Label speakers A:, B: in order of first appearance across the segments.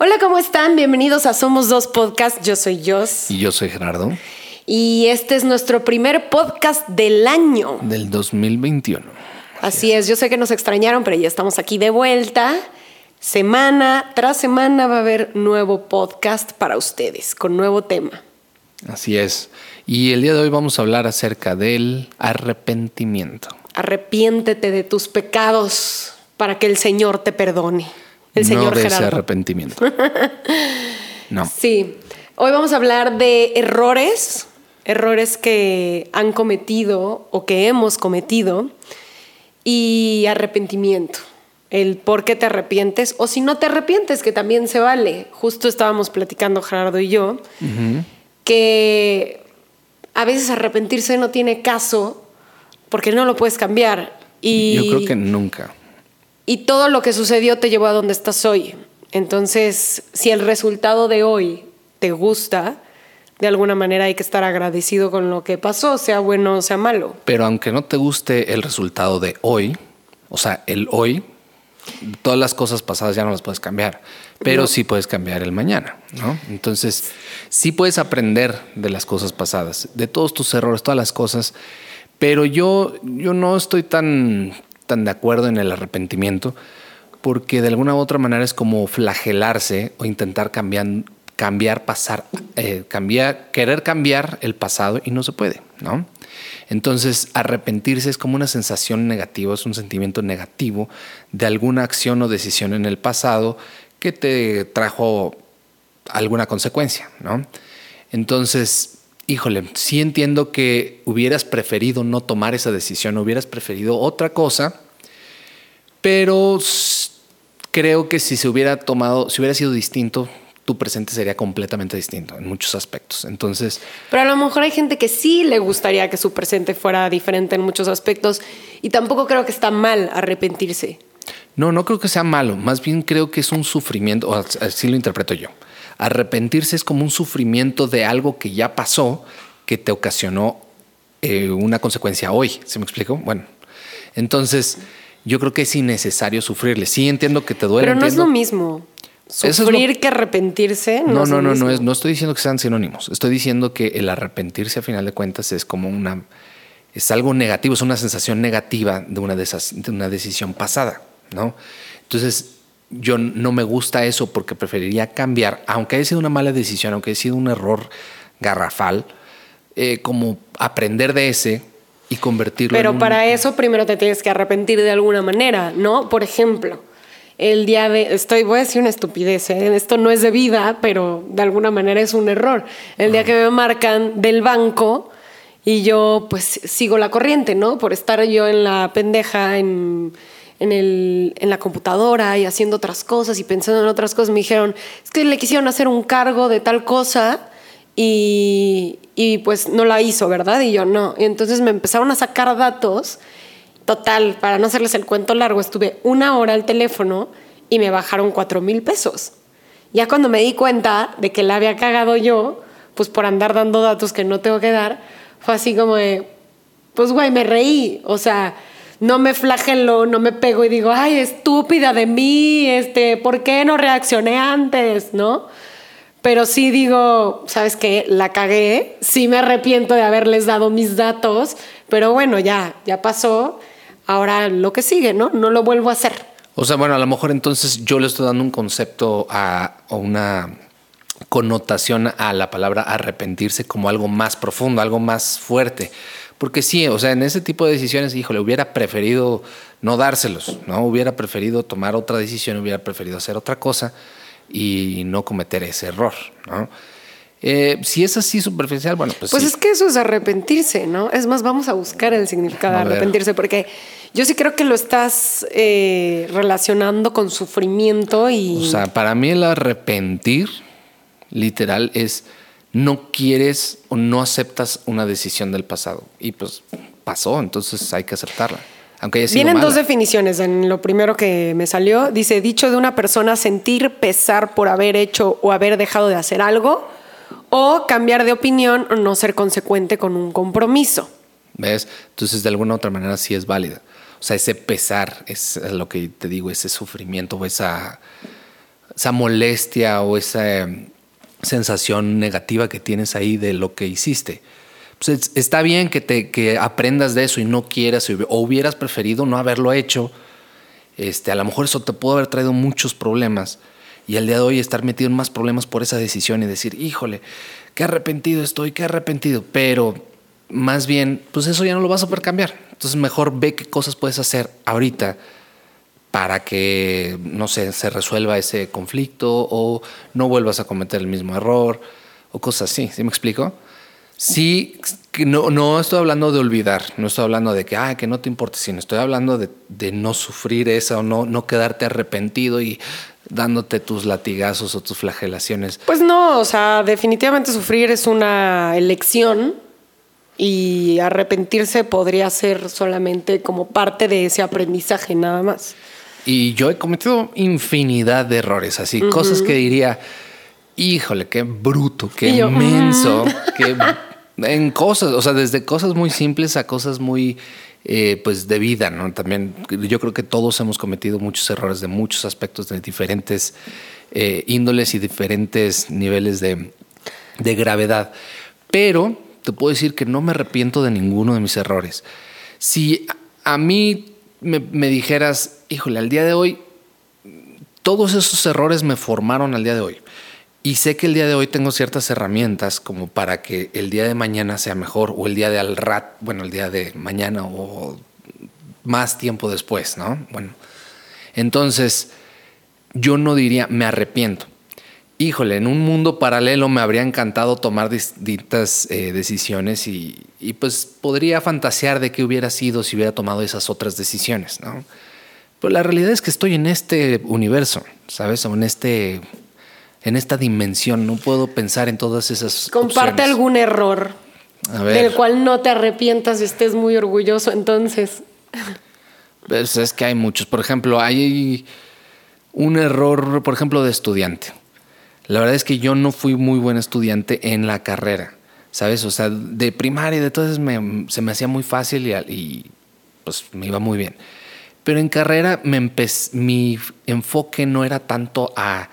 A: Hola, ¿cómo están? Bienvenidos a Somos Dos Podcast. Yo soy Jos.
B: Y yo soy Gerardo.
A: Y este es nuestro primer podcast del año.
B: Del 2021.
A: Así es, yo sé que nos extrañaron, pero ya estamos aquí de vuelta. Semana tras semana va a haber nuevo podcast para ustedes, con nuevo tema.
B: Así es. Y el día de hoy vamos a hablar acerca del arrepentimiento.
A: Arrepiéntete de tus pecados para que el Señor te perdone. El
B: no
A: Señor
B: de
A: Gerardo.
B: ese arrepentimiento. no.
A: Sí. Hoy vamos a hablar de errores, errores que han cometido o que hemos cometido y arrepentimiento. El por qué te arrepientes o si no te arrepientes, que también se vale. Justo estábamos platicando Gerardo y yo que a veces arrepentirse no tiene caso porque no lo puedes cambiar. Y
B: Yo creo que nunca.
A: Y todo lo que sucedió te llevó a donde estás hoy. Entonces, si el resultado de hoy te gusta, de alguna manera hay que estar agradecido con lo que pasó, sea bueno o sea malo.
B: Pero aunque no te guste el resultado de hoy, o sea, el hoy, todas las cosas pasadas ya no las puedes cambiar, pero
A: No.
B: sí puedes cambiar el mañana, ¿no? Entonces, sí puedes aprender de las cosas pasadas, de todos tus errores, todas las cosas, pero yo, yo no estoy tan, tan de acuerdo en el arrepentimiento, porque de alguna u otra manera es como flagelarse o intentar cambiar, cambiar pasar, eh, cambiar, querer cambiar el pasado y no se puede, ¿no? Entonces, arrepentirse es como una sensación negativa, es un sentimiento negativo de alguna acción o decisión en el pasado que te trajo alguna consecuencia, ¿no? Entonces, híjole, sí entiendo que hubieras preferido no tomar esa decisión, hubieras preferido otra cosa, pero creo que si se hubiera tomado, si hubiera sido distinto, tu presente sería completamente distinto en muchos aspectos. Entonces,
A: Pero a lo mejor hay gente que sí le gustaría que su presente fuera diferente en muchos aspectos y tampoco creo que está mal arrepentirse.
B: no, no creo que sea malo, más bien creo que es un sufrimiento, o así lo interpreto yo. Arrepentirse es como un sufrimiento de algo que ya pasó, que te ocasionó eh, una consecuencia hoy. ¿Se me explico? Bueno, entonces yo creo que es innecesario sufrirle. Sí entiendo que te duele.
A: Pero no es lo mismo.
B: Eso es
A: Sufrir
B: lo-
A: que arrepentirse. No,
B: No,
A: es
B: no, no, no, es, no estoy diciendo que sean sinónimos. Estoy diciendo que el arrepentirse a final de cuentas es como una, es algo negativo, es una sensación negativa de una, de esas- de una decisión pasada, ¿no? Entonces, yo no me gusta eso porque preferiría cambiar, aunque haya sido una mala decisión, aunque haya sido un error garrafal, eh, como aprender de ese y convertirlo en
A: Pero
B: un-
A: para eso primero te tienes que arrepentir de alguna manera, ¿no? Por ejemplo, el día de. Estoy, voy a decir una estupidez, ¿eh? esto no es de vida, pero de alguna manera es un error. El día que me marcan del banco y yo, pues sigo la corriente, ¿no? Por estar yo en la pendeja, en, en, el, en la computadora y haciendo otras cosas y pensando en otras cosas, me dijeron, es que le quisieron hacer un cargo de tal cosa y, y pues no la hizo, ¿verdad? Y yo no. Y entonces me empezaron a sacar datos. Total, para no hacerles el cuento largo, estuve una hora al teléfono y me bajaron cuatro mil pesos. Ya cuando me di cuenta de que la había cagado yo, pues por andar dando datos que no tengo que dar, fue así como de, pues güey, me reí. O sea, no me flagelo, no me pego y digo, ay, estúpida de mí, este, ¿por qué no reaccioné antes? ¿No? Pero sí digo, ¿sabes qué? La cagué. Sí me arrepiento de haberles dado mis datos, pero bueno, ya, ya pasó. Ahora lo que sigue, ¿no? No lo vuelvo a hacer.
B: O sea, bueno, a lo mejor entonces yo le estoy dando un concepto a, una connotación a la palabra arrepentirse como algo más profundo, algo más fuerte. Porque sí, o sea, en ese tipo de decisiones, híjole, hubiera preferido no dárselos, ¿no? Hubiera preferido tomar otra decisión, hubiera preferido hacer otra cosa y no cometer ese error, ¿no? Eh, si es así superficial, bueno, pues,
A: Pues
B: sí.
A: es que eso es arrepentirse, ¿no? Es más, vamos a buscar el significado de arrepentirse, porque yo sí creo que lo estás eh, relacionando con sufrimiento y...
B: O sea, para mí el arrepentir, literal, es no quieres o no aceptas una decisión del pasado. Y pues pasó, entonces hay que aceptarla. Aunque haya sido
A: Vienen dos definiciones. En lo primero que me salió, dice, dicho de una persona sentir pesar por haber hecho o haber dejado de hacer algo, o cambiar de opinión o no ser consecuente con un compromiso.
B: ¿Ves? Entonces, de alguna u otra manera sí es válida. O sea, ese pesar es lo que te digo, ese sufrimiento o esa esa molestia o esa sensación negativa que tienes ahí de lo que hiciste. Pues está bien que, te, que aprendas de eso y no quieras o hubieras preferido no haberlo hecho. Este, a lo mejor eso te pudo haber traído muchos problemas y al día de hoy estar metido en más problemas por esa decisión y decir, híjole, qué arrepentido estoy, qué arrepentido. Pero más bien, pues eso ya no lo vas a poder cambiar. Entonces mejor ve qué cosas puedes hacer ahorita para que, no sé, se resuelva ese conflicto o no vuelvas a cometer el mismo error o cosas así. ¿Sí me explico? Sí, no, no estoy hablando de olvidar, no estoy hablando de que, ah, que no te importe, sino estoy hablando de, de no sufrir esa o no, no quedarte arrepentido y dándote tus latigazos o tus flagelaciones.
A: Pues no, o sea, definitivamente sufrir es una elección y arrepentirse podría ser solamente como parte de ese aprendizaje nada más.
B: Y yo he cometido infinidad de errores, así, cosas que diría, híjole, qué bruto, qué inmenso, qué en cosas, o sea, desde cosas muy simples a cosas muy eh, pues de vida, ¿no? También yo creo que todos hemos cometido muchos errores de muchos aspectos de diferentes eh, índoles y diferentes niveles de, de gravedad. Pero te puedo decir que no me arrepiento de ninguno de mis errores. Si a mí me, dijeras, híjole, al día de hoy, todos esos errores me formaron al día de hoy. Y sé que el día de hoy tengo ciertas herramientas como para que el día de mañana sea mejor o el día de al rat, bueno, el día de mañana o más tiempo después, ¿no? Bueno, entonces yo no diría me arrepiento. Híjole, en un mundo paralelo me habría encantado tomar distintas eh, decisiones y, y pues podría fantasear de qué hubiera sido si hubiera tomado esas otras decisiones, ¿no? Pero la realidad es que estoy en este universo, ¿sabes? O en este en esta dimensión, no puedo pensar en todas esas
A: Comparte algún error del cual no te arrepientas y estés muy orgulloso, entonces.
B: Pues es que hay muchos, por ejemplo, hay un error, por ejemplo, de estudiante. La verdad es que yo no fui muy buen estudiante en la carrera. ¿sabes? O sea, de primaria, de todo se me hacía muy fácil y, pues me iba muy bien. Pero en carrera me mi enfoque no era tanto a,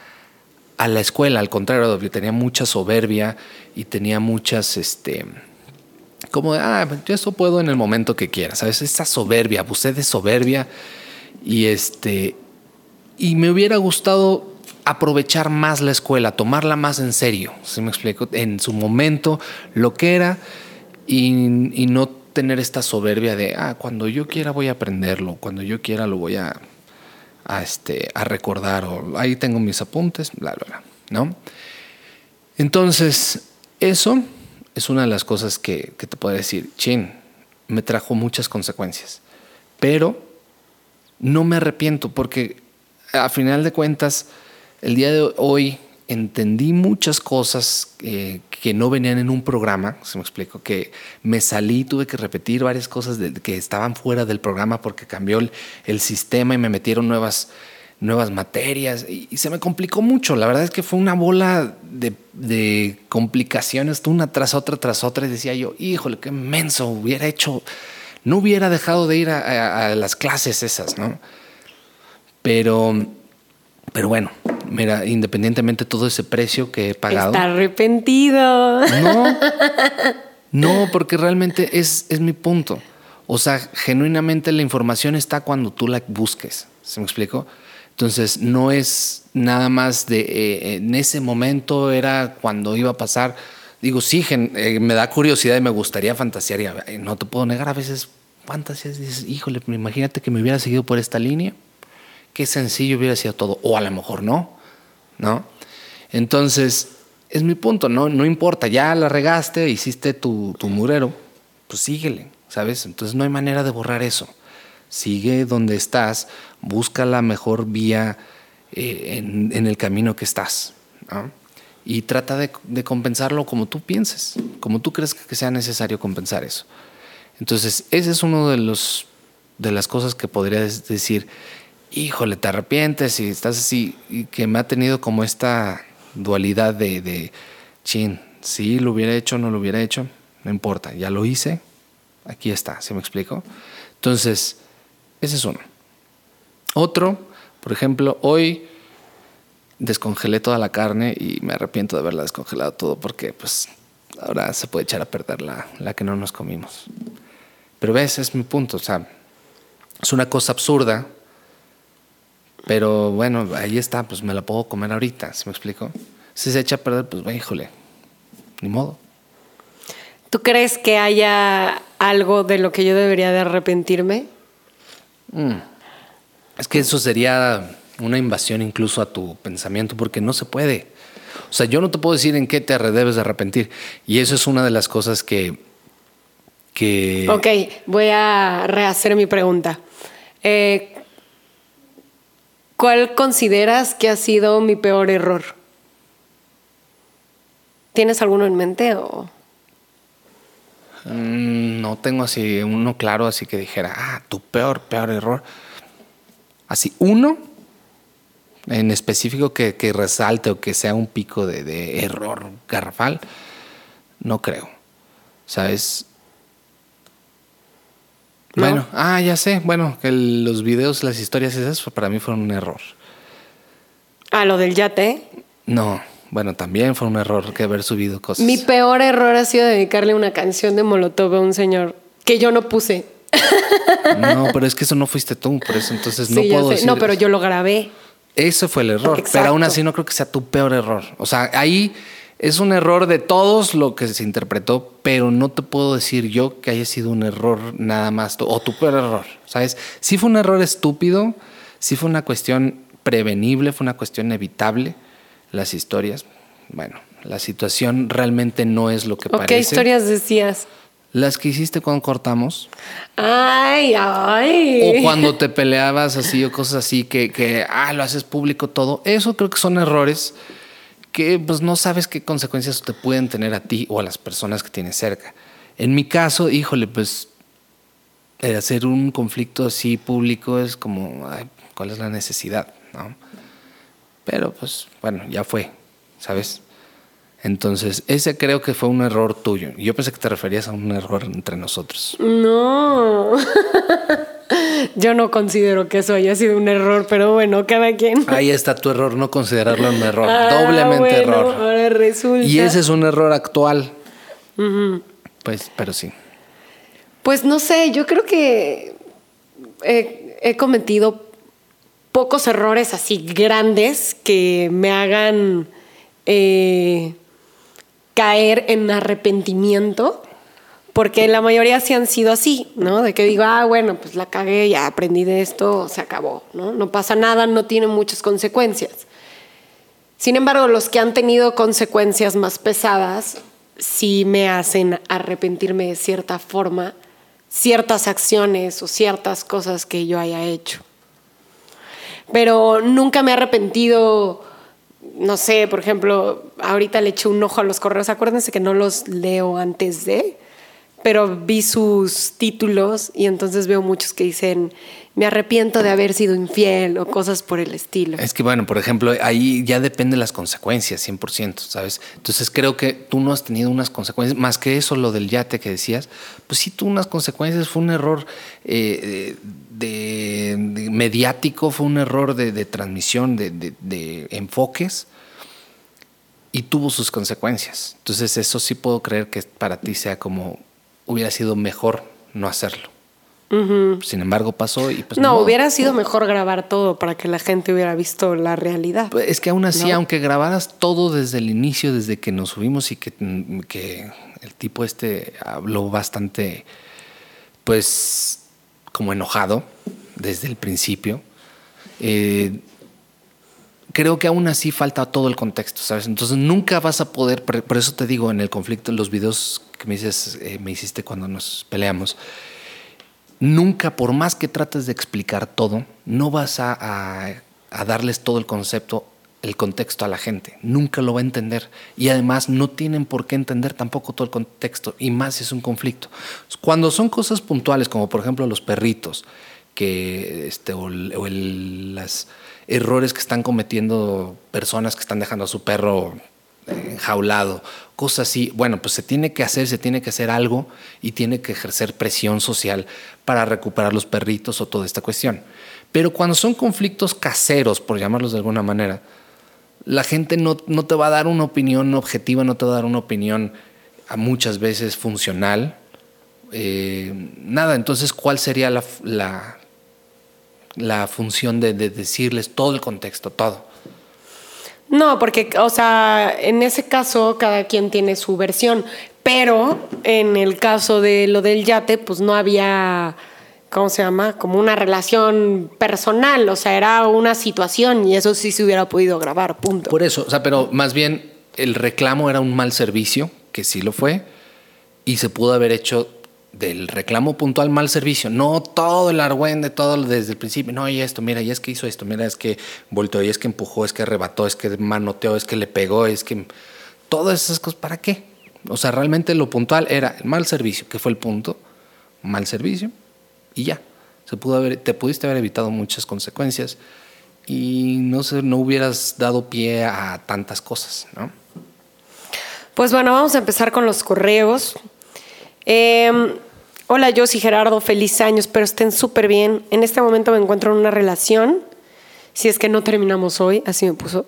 B: a, la escuela, al contrario, tenía mucha soberbia y tenía muchas, este, como de, ah, yo eso puedo en el momento que quiera, ¿sabes? Esa soberbia, abusé de soberbia y este, y me hubiera gustado aprovechar más la escuela, tomarla más en serio, ¿sí me explico? En su momento, lo que era, y, no tener esta soberbia de, ah, cuando yo quiera voy a aprenderlo, cuando yo quiera lo voy a, este, a recordar, o ahí tengo mis apuntes, bla, bla, bla, ¿no? Entonces, eso es una de las cosas que, que te puedo decir, chin, me trajo muchas consecuencias, pero no me arrepiento porque a final de cuentas, el día de hoy entendí muchas cosas eh, que no venían en un programa, se me explico, que me salí, tuve que repetir varias cosas que estaban fuera del programa porque cambió el, sistema y me metieron nuevas, nuevas materias y, se me complicó mucho. La verdad es que fue una bola de, complicaciones, una tras otra, tras otra, y decía yo, híjole, qué menso hubiera hecho, no hubiera dejado de ir a las clases esas, ¿no? Pero, pero bueno, mira, independientemente de todo ese precio que he pagado.
A: Está arrepentido.
B: No, no, porque realmente es, es mi punto. O sea, genuinamente la información está cuando tú la busques. ¿Se me explico? Entonces, no es nada más de eh, en ese momento era cuando iba a pasar. Digo, sí, eh, me da curiosidad y me gustaría fantasear. Y no te puedo negar, a veces fantasías dices, híjole, imagínate que me hubiera seguido por esta línea. Qué sencillo hubiera sido todo. O a lo mejor no. ¿no? Entonces, es mi punto, ¿no? No importa, ya la regaste, hiciste tu, tu murero, pues síguele, ¿sabes? Entonces no hay manera de borrar eso. Sigue donde estás, busca la mejor vía eh, en, el camino que estás, Y trata de, compensarlo como tú pienses, como tú crees que sea necesario compensar eso. Entonces, ese es uno de los de las cosas que podrías decir híjole, te arrepientes y estás así, y que me ha tenido como esta dualidad de, de chin, si lo hubiera hecho no lo hubiera hecho, no importa, ya lo hice, aquí está, ¿se me explico? Entonces, ese es uno. Otro, por ejemplo, hoy descongelé toda la carne y me arrepiento de haberla descongelado todo porque pues ahora se puede echar a perder la, la que no nos comimos. Pero ves, es mi punto, o sea, es una cosa absurda, pero bueno, ahí está, pues me la puedo comer ahorita, ¿se me explico? Si se echa a perder, pues híjole, ni modo.
A: ¿Tú crees que haya algo de lo que yo debería de arrepentirme?
B: Mm. Es que eso sería una invasión incluso a tu pensamiento, porque no se puede. O sea, yo no te puedo decir en qué te debes de arrepentir. Y eso es una de las cosas que... que...
A: Ok, voy a rehacer mi pregunta. Eh, ¿Cuál consideras que ha sido mi peor error? ¿Tienes alguno en mente o...?
B: Mm, no tengo así uno claro, así que dijera, ah, tu peor, peor error. Así, uno en específico que, resalte o que sea un pico de, error garrafal, no creo. ¿Sabes? Bueno, ah, ya sé. Bueno, que los videos, las historias esas para mí fueron un error.
A: Ah, lo del yate.
B: No, bueno, también fue un error que haber subido cosas.
A: Mi peor error ha sido dedicarle una canción de Molotov a un señor que yo no puse.
B: No, pero es que eso no fuiste tú, por eso entonces no puedo decir.
A: No, pero yo lo grabé.
B: Ese fue el error. Pero aún así no creo que sea tu peor error. O sea, ahí es un error de todos lo que se interpretó, pero no te puedo decir yo que haya sido un error nada más o tu peor error. ¿Sabes? Sí fue un error estúpido, sí fue una cuestión prevenible, fue una cuestión evitable. Las historias, bueno, la situación realmente no es lo que parece.
A: ¿Qué historias decías?
B: Las que hiciste cuando cortamos.
A: Ay, ay.
B: O cuando te peleabas así o cosas así que, que ah, lo haces público todo. Eso creo que son errores que pues no sabes qué consecuencias te pueden tener a ti o a las personas que tienes cerca. En mi caso, híjole, pues hacer un conflicto así público es como, ay, ¿cuál es la necesidad? ¿no? Pero pues bueno, ya fue, ¿sabes? Entonces, ese creo que fue un error tuyo. Yo pensé que te referías a un error entre nosotros.
A: No. Yo no considero que eso haya sido un error, pero bueno, cada quien.
B: Ahí está tu error, no considerarlo un error. Ah, Doblemente error.
A: Ahora resulta.
B: Y ese es un error actual. Pues, pero sí.
A: Pues no sé, yo creo que he cometido pocos errores así grandes que me hagan. Eh, caer en arrepentimiento, porque la mayoría sí han sido así, ¿no? De que digo, ah, bueno, pues la cagué, ya aprendí de esto, se acabó, ¿no? No pasa nada, no tiene muchas consecuencias. Sin embargo, los que han tenido consecuencias más pesadas sí me hacen arrepentirme de cierta forma, ciertas acciones o ciertas cosas que yo haya hecho. Pero nunca me he arrepentido no sé, por ejemplo, ahorita le eché un ojo a los correos. Acuérdense que no los leo antes de, pero vi sus títulos y entonces veo muchos que dicen, me arrepiento de haber sido infiel o cosas por el estilo.
B: Es que, bueno, por ejemplo, ahí ya depende de las consecuencias, 100%, ¿sabes? Entonces creo que tú no has tenido unas consecuencias, más que eso, lo del yate que decías, pues sí, tú unas consecuencias, fue un error eh, de, mediático, fue un error de, transmisión, de enfoques y tuvo sus consecuencias. Entonces eso sí puedo creer que para ti sea como hubiera sido mejor no hacerlo. Sin embargo, pasó y pues.
A: No, hubiera sido mejor grabar todo para que la gente hubiera visto la realidad.
B: Pues es que aún así, aunque grabaras todo desde el inicio, desde que nos subimos y que, que el tipo este habló bastante, pues, como enojado desde el principio. Eh, creo que aún así falta todo el contexto, ¿sabes? Entonces nunca vas a poder, por eso te digo en el conflicto, los videos que me, dices, eh, me hiciste cuando nos peleamos, nunca, por más que trates de explicar todo, no vas a, darles todo el concepto, el contexto a la gente. Nunca lo va a entender. Y además no tienen por qué entender tampoco todo el contexto, y más si es un conflicto. Cuando son cosas puntuales, como por ejemplo los perritos, que este, o, las errores que están cometiendo personas que están dejando a su perro enjaulado, cosas así. Bueno, pues se tiene que hacer, se tiene que hacer algo y tiene que ejercer presión social para recuperar los perritos o toda esta cuestión. Pero cuando son conflictos caseros, por llamarlos de alguna manera, la gente no, no, te va a dar una opinión objetiva, no te va a dar una opinión a muchas veces funcional. Eh, nada, entonces, ¿cuál sería la, la, función de, de, decirles todo el contexto, todo?
A: No, porque, o sea, en ese caso cada quien tiene su versión, pero en el caso de lo del yate, pues no había ¿cómo se llama? Como una relación personal, o sea, era una situación y eso sí se hubiera podido grabar, punto.
B: Por eso, o sea, pero más bien el reclamo era un mal servicio, que sí lo fue, y se pudo haber hecho del reclamo puntual mal servicio, no todo el argüende, todo desde el principio, no, y esto, mira, y es que hizo esto, mira, es que volteó, y es que empujó, es que arrebató, es que manoteó, es que le pegó, es que... Todas esas cosas, ¿para qué? O sea, realmente lo puntual era el mal servicio, que fue el punto, mal servicio, y ya. Se pudo haber, te pudiste haber evitado muchas consecuencias y no, sé, no hubieras dado pie a tantas cosas, ¿no?
A: Pues bueno, vamos a empezar con los correos. Eh, hola, yo soy Gerardo, feliz año, espero estén súper bien. En este momento me encuentro en una relación, si es que no terminamos hoy, así me puso.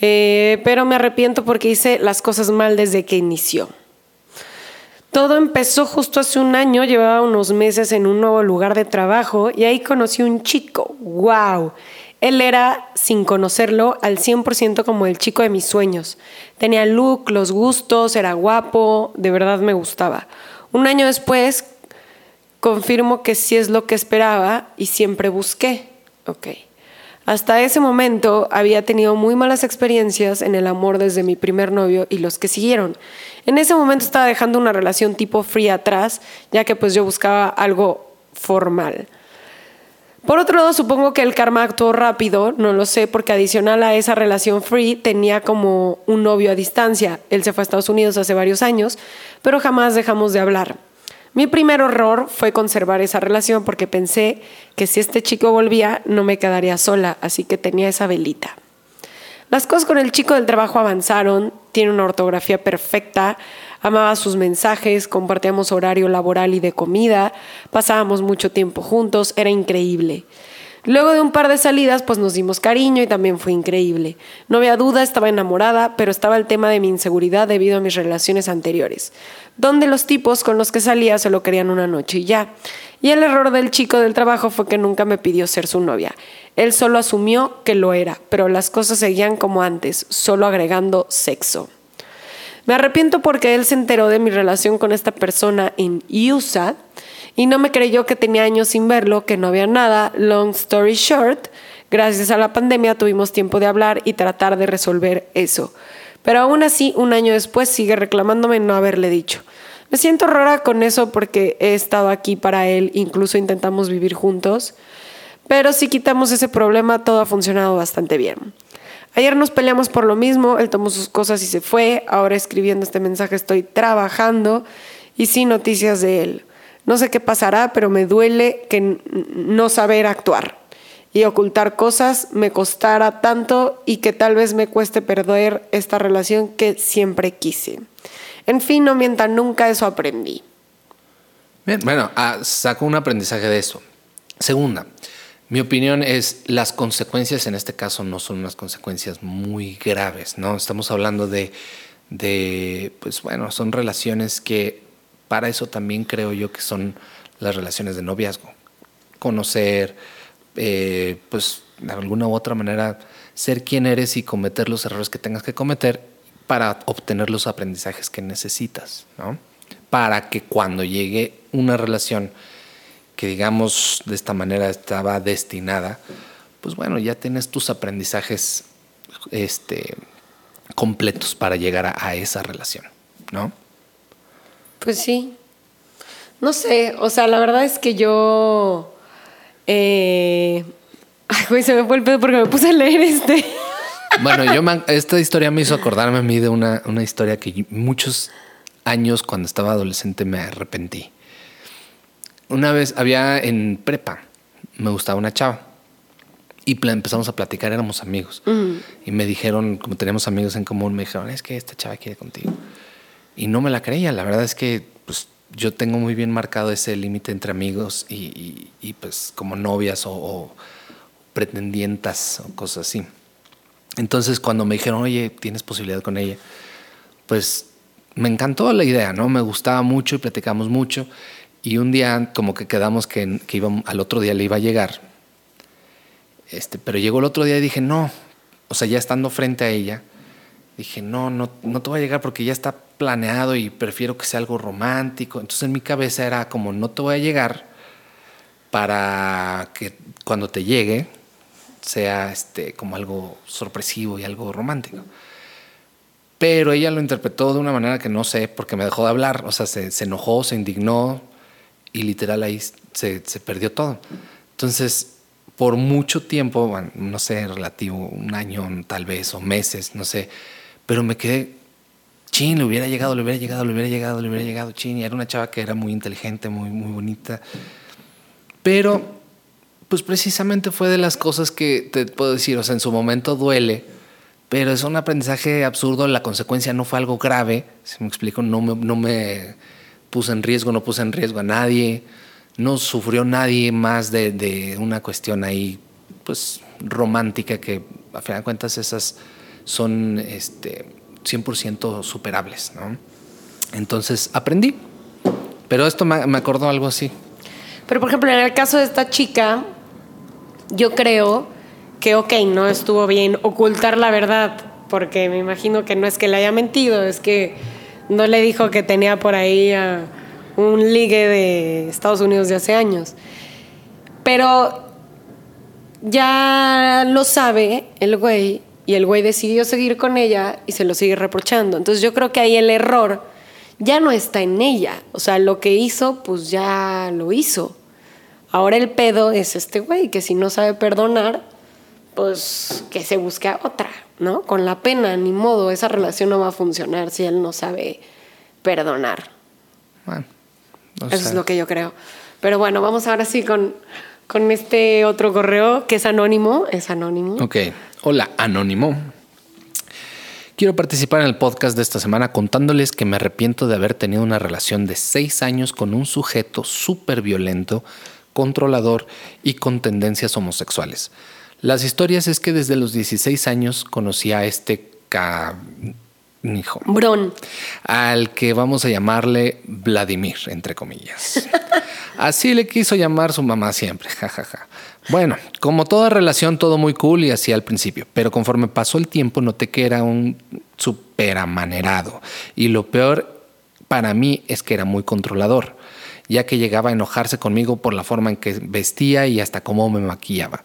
A: Eh, pero me arrepiento porque hice las cosas mal desde que inició. Todo empezó justo hace un año, llevaba unos meses en un nuevo lugar de trabajo y ahí conocí un chico. ¡Wow! Él era, sin conocerlo, al 100% como el chico de mis sueños. Tenía look, los gustos, era guapo, de verdad me gustaba. Un año después, confirmo que sí es lo que esperaba y siempre busqué. Ok. Hasta ese momento había tenido muy malas experiencias en el amor desde mi primer novio y los que siguieron. En ese momento estaba dejando una relación tipo free atrás, ya que pues yo buscaba algo formal. Por otro lado, supongo que el karma actuó rápido, no lo sé, porque adicional a esa relación free tenía como un novio a distancia. Él se fue a Estados Unidos hace varios años, pero jamás dejamos de hablar. Mi primer horror fue conservar esa relación porque pensé que si este chico volvía no me quedaría sola, así que tenía esa velita. Las cosas con el chico del trabajo avanzaron, tiene una ortografía perfecta, amaba sus mensajes, compartíamos horario laboral y de comida, pasábamos mucho tiempo juntos, era increíble. Luego de un par de salidas, pues nos dimos cariño y también fue increíble. No había duda, estaba enamorada, pero estaba el tema de mi inseguridad debido a mis relaciones anteriores, donde los tipos con los que salía se lo querían una noche y ya. Y el error del chico del trabajo fue que nunca me pidió ser su novia. Él solo asumió que lo era, pero las cosas seguían como antes, solo agregando sexo. Me arrepiento porque él se enteró de mi relación con esta persona en USA y no me creyó que tenía años sin verlo, que no había nada. Long story short, gracias a la pandemia tuvimos tiempo de hablar y tratar de resolver eso. Pero aún así, un año después sigue reclamándome no haberle dicho. Me siento rara con eso porque he estado aquí para él, incluso intentamos vivir juntos. Pero si quitamos ese problema, todo ha funcionado bastante bien. Ayer nos peleamos por lo mismo, él tomó sus cosas y se fue. Ahora escribiendo este mensaje estoy trabajando y sin noticias de él. No sé qué pasará, pero me duele que no saber actuar y ocultar cosas me costara tanto y que tal vez me cueste perder esta relación que siempre quise. En fin, no mientan nunca, eso aprendí.
B: Bueno, ah, saco un aprendizaje de eso. Segunda, mi opinión es las consecuencias en este caso no son unas consecuencias muy graves, ¿no? Estamos hablando de, pues bueno, son relaciones que para eso también creo yo que son las relaciones de noviazgo. Conocer, eh, pues de alguna u otra manera, ser quien eres y cometer los errores que tengas que cometer para obtener los aprendizajes que necesitas, ¿no? Para que cuando llegue una relación que digamos de esta manera estaba destinada, pues bueno, ya tienes tus aprendizajes este, completos para llegar a, a esa relación, ¿no?
A: Pues sí. No sé, o sea, la verdad es que yo... Eh... Ay, güey, se me fue el pedo porque me puse a leer este.
B: Bueno, yo esta historia me hizo acordarme a mí de una, una historia que muchos años cuando estaba adolescente me arrepentí. Una vez había en prepa, me gustaba una chava. Y empezamos a platicar, éramos amigos. Y me dijeron, como teníamos amigos en común, me dijeron, es que esta chava quiere contigo y no me la creía. La verdad es que pues, yo tengo muy bien marcado ese límite entre amigos y, y, pues como novias o, pretendientas o cosas así. Entonces, cuando me dijeron, oye, tienes posibilidad con ella, pues me encantó la idea, ¿no? Me gustaba mucho y platicamos mucho. Y un día como que quedamos que, que iba, al otro día le iba a llegar. Este, pero llegó el otro día y dije, no, o sea, ya estando frente a ella, dije, no, no, no te voy a llegar porque ya está planeado y prefiero que sea algo romántico. Entonces en mi cabeza era como, no te voy a llegar para que cuando te llegue sea este, como algo sorpresivo y algo romántico. Pero ella lo interpretó de una manera que no sé, porque me dejó de hablar, o sea, se, se enojó, se indignó y literal ahí se, se perdió todo. Entonces, por mucho tiempo, bueno, no sé, relativo, un año tal vez, o meses, no sé, pero me quedé, chin, le hubiera llegado, le hubiera llegado, le hubiera llegado, le hubiera llegado, chin, y era una chava que era muy inteligente, muy, muy bonita. Pero, pues precisamente fue de las cosas que te puedo decir, o sea, en su momento duele, pero es un aprendizaje absurdo, la consecuencia no fue algo grave, si me explico, no me, no me puse en riesgo, no puse en riesgo a nadie, no sufrió nadie más de, una cuestión ahí, pues romántica, que a fin de cuentas esas son este, 100% superables, ¿no? Entonces aprendí, pero esto me, me acordó algo así.
A: Pero por ejemplo, en el caso de esta chica, yo creo que, ok, no estuvo bien ocultar la verdad, porque me imagino que no es que le haya mentido, es que no le dijo que tenía por ahí a un ligue de Estados Unidos de hace años. Pero ya lo sabe el güey y el güey decidió seguir con ella y se lo sigue reprochando. Entonces yo creo que ahí el error ya no está en ella. O sea, lo que hizo, pues ya lo hizo. Ahora el pedo es este güey, que si no sabe perdonar, pues que se busque a otra, ¿no? Con la pena, ni modo, esa relación no va a funcionar si él no sabe perdonar.
B: Bueno, o
A: Eso es lo que yo creo. Pero bueno, vamos ahora sí con, con este otro correo que es anónimo. Es anónimo.
B: Ok, hola, Anónimo. Quiero participar en el podcast de esta semana contándoles que me arrepiento de haber tenido una relación de seis años con un sujeto súper violento, controlador y con tendencias homosexuales. Las historias es que desde los 16 años conocí a este canijo,
A: Bron.
B: al que vamos a llamarle Vladimir, entre comillas. Así le quiso llamar su mamá siempre, jajaja. Bueno, como toda relación, todo muy cool y así al principio, pero conforme pasó el tiempo noté que era un súper amanerado. Y lo peor para mí es que era muy controlador, ya que llegaba a enojarse conmigo por la forma en que vestía y hasta cómo me maquillaba.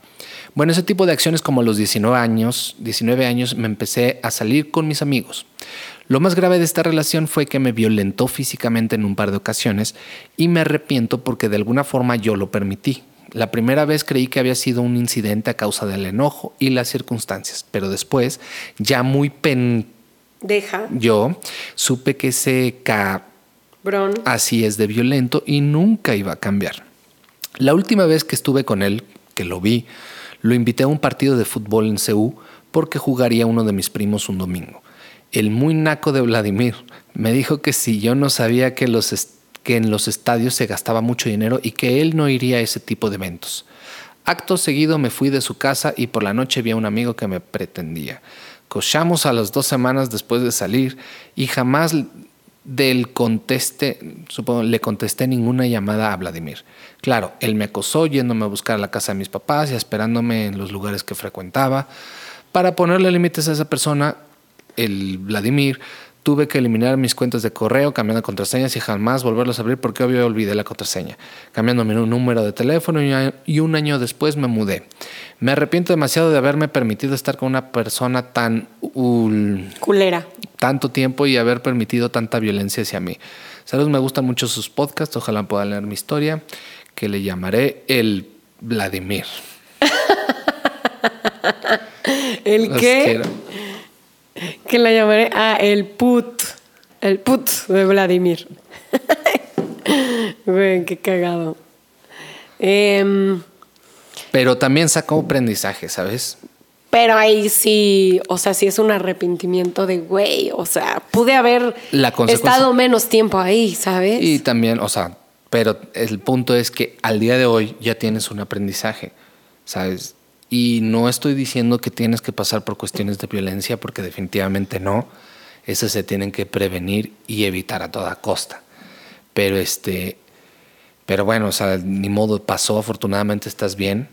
B: Bueno, ese tipo de acciones como los 19 años, 19 años me empecé a salir con mis amigos. Lo más grave de esta relación fue que me violentó físicamente en un par de ocasiones y me arrepiento porque de alguna forma yo lo permití. La primera vez creí que había sido un incidente a causa del enojo y las circunstancias, pero después, ya muy pen
A: Deja.
B: yo, supe que ese ca
A: Bron.
B: así es de violento y nunca iba a cambiar. La última vez que estuve con él, que lo vi, lo invité a un partido de fútbol en Ceú porque jugaría uno de mis primos un domingo. El muy naco de Vladimir me dijo que si yo no sabía que, que en los estadios se gastaba mucho dinero y que él no iría a ese tipo de eventos. Acto seguido me fui de su casa y por la noche vi a un amigo que me pretendía. Cochamos a las dos semanas después de salir y jamás del conteste, supongo, le contesté ninguna llamada a Vladimir. Claro, él me acosó yéndome a buscar a la casa de mis papás y esperándome en los lugares que frecuentaba. Para ponerle límites a esa persona, el Vladimir, tuve que eliminar mis cuentas de correo, cambiando contraseñas y jamás volverlos a abrir porque obvio olvidé la contraseña, cambiando mi número de teléfono y un- año después me mudé. Me arrepiento demasiado de haberme permitido estar con una persona tan ul-
A: Culera.
B: tanto tiempo y haber permitido tanta violencia hacia mí. Saludos, me gustan mucho sus podcasts, ojalá puedan leer mi historia, que le llamaré el Vladimir.
A: ¿El
B: Los
A: qué?
B: quiero.
A: Que la llamaré. Ah, el put. El put de Vladimir. Güey, qué cagado. Em,
B: Pero también sacó aprendizaje, ¿sabes?
A: pero ahí sí, o sea, sí es un arrepentimiento de güey. O sea, pude haber
B: La
A: estado menos tiempo ahí, ¿sabes?
B: Y también, o sea, pero el punto es que al día de hoy ya tienes un aprendizaje, ¿sabes? Y no estoy diciendo que tienes que pasar por cuestiones de violencia, porque definitivamente no. Esas se tienen que prevenir y evitar a toda costa. Pero este, pero bueno, o sea, ni modo, pasó, afortunadamente estás bien,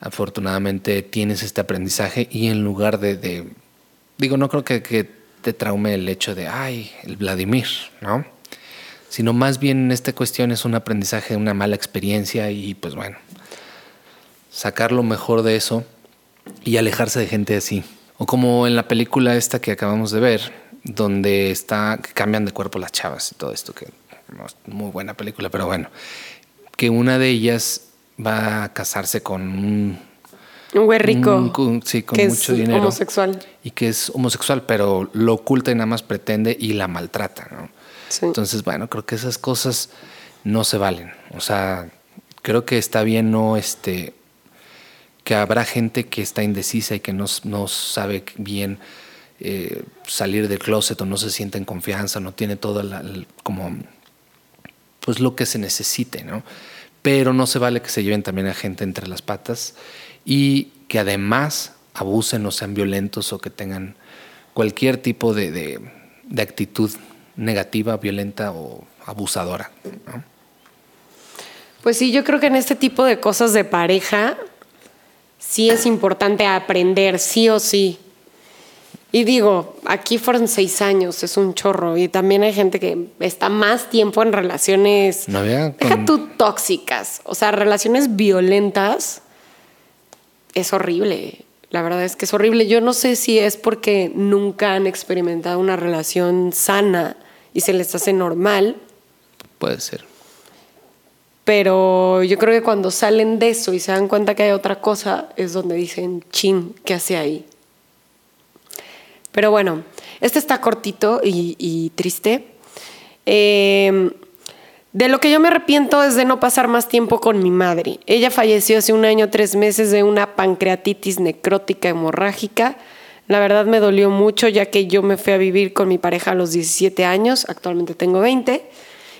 B: afortunadamente tienes este aprendizaje y en lugar de, digo, no creo que, te traume el hecho de, ay, el Vladimir, ¿no? Sino más bien en esta cuestión es un aprendizaje, una mala experiencia y pues bueno, sacar lo mejor de eso y alejarse de gente así. O como en la película esta que acabamos de ver, donde está, que cambian de cuerpo las chavas y todo esto, que muy buena película, pero bueno, que una de ellas va a casarse con un...
A: Un güey rico.
B: sí, con mucho es dinero.
A: homosexual.
B: Y que es homosexual, pero lo oculta y nada más pretende y la maltrata, ¿no? Entonces, bueno, creo que esas cosas no se valen. O sea, creo que está bien no este que habrá gente que está indecisa y que no, no sabe bien eh, salir del closet o no se siente en confianza, no tiene todo como pues lo que se necesite, ¿no? Pero no se vale que se lleven también a gente entre las patas y que además abusen o sean violentos o que tengan cualquier tipo de, actitud negativa, violenta o abusadora.
A: Pues sí, yo creo que en este tipo de cosas de pareja sí es importante aprender, sí o sí, y digo, aquí fueron seis años, es un chorro. Y también hay gente que está más tiempo en relaciones.
B: No había.
A: Deja tú tóxicas. O sea, relaciones violentas. Es horrible. La verdad es que es horrible. Yo no sé si es porque nunca han experimentado una relación sana y se les hace normal.
B: Puede ser.
A: Pero yo creo que cuando salen de eso y se dan cuenta que hay otra cosa, es donde dicen, chin, ¿qué hace ahí? Pero bueno, este está cortito y, triste. Em, de lo que yo me arrepiento es de no pasar más tiempo con mi madre. Ella falleció hace un año, tres meses de una pancreatitis necrótica hemorrágica. La verdad me dolió mucho ya que yo me fui a vivir con mi pareja a los 17 años, actualmente tengo 20,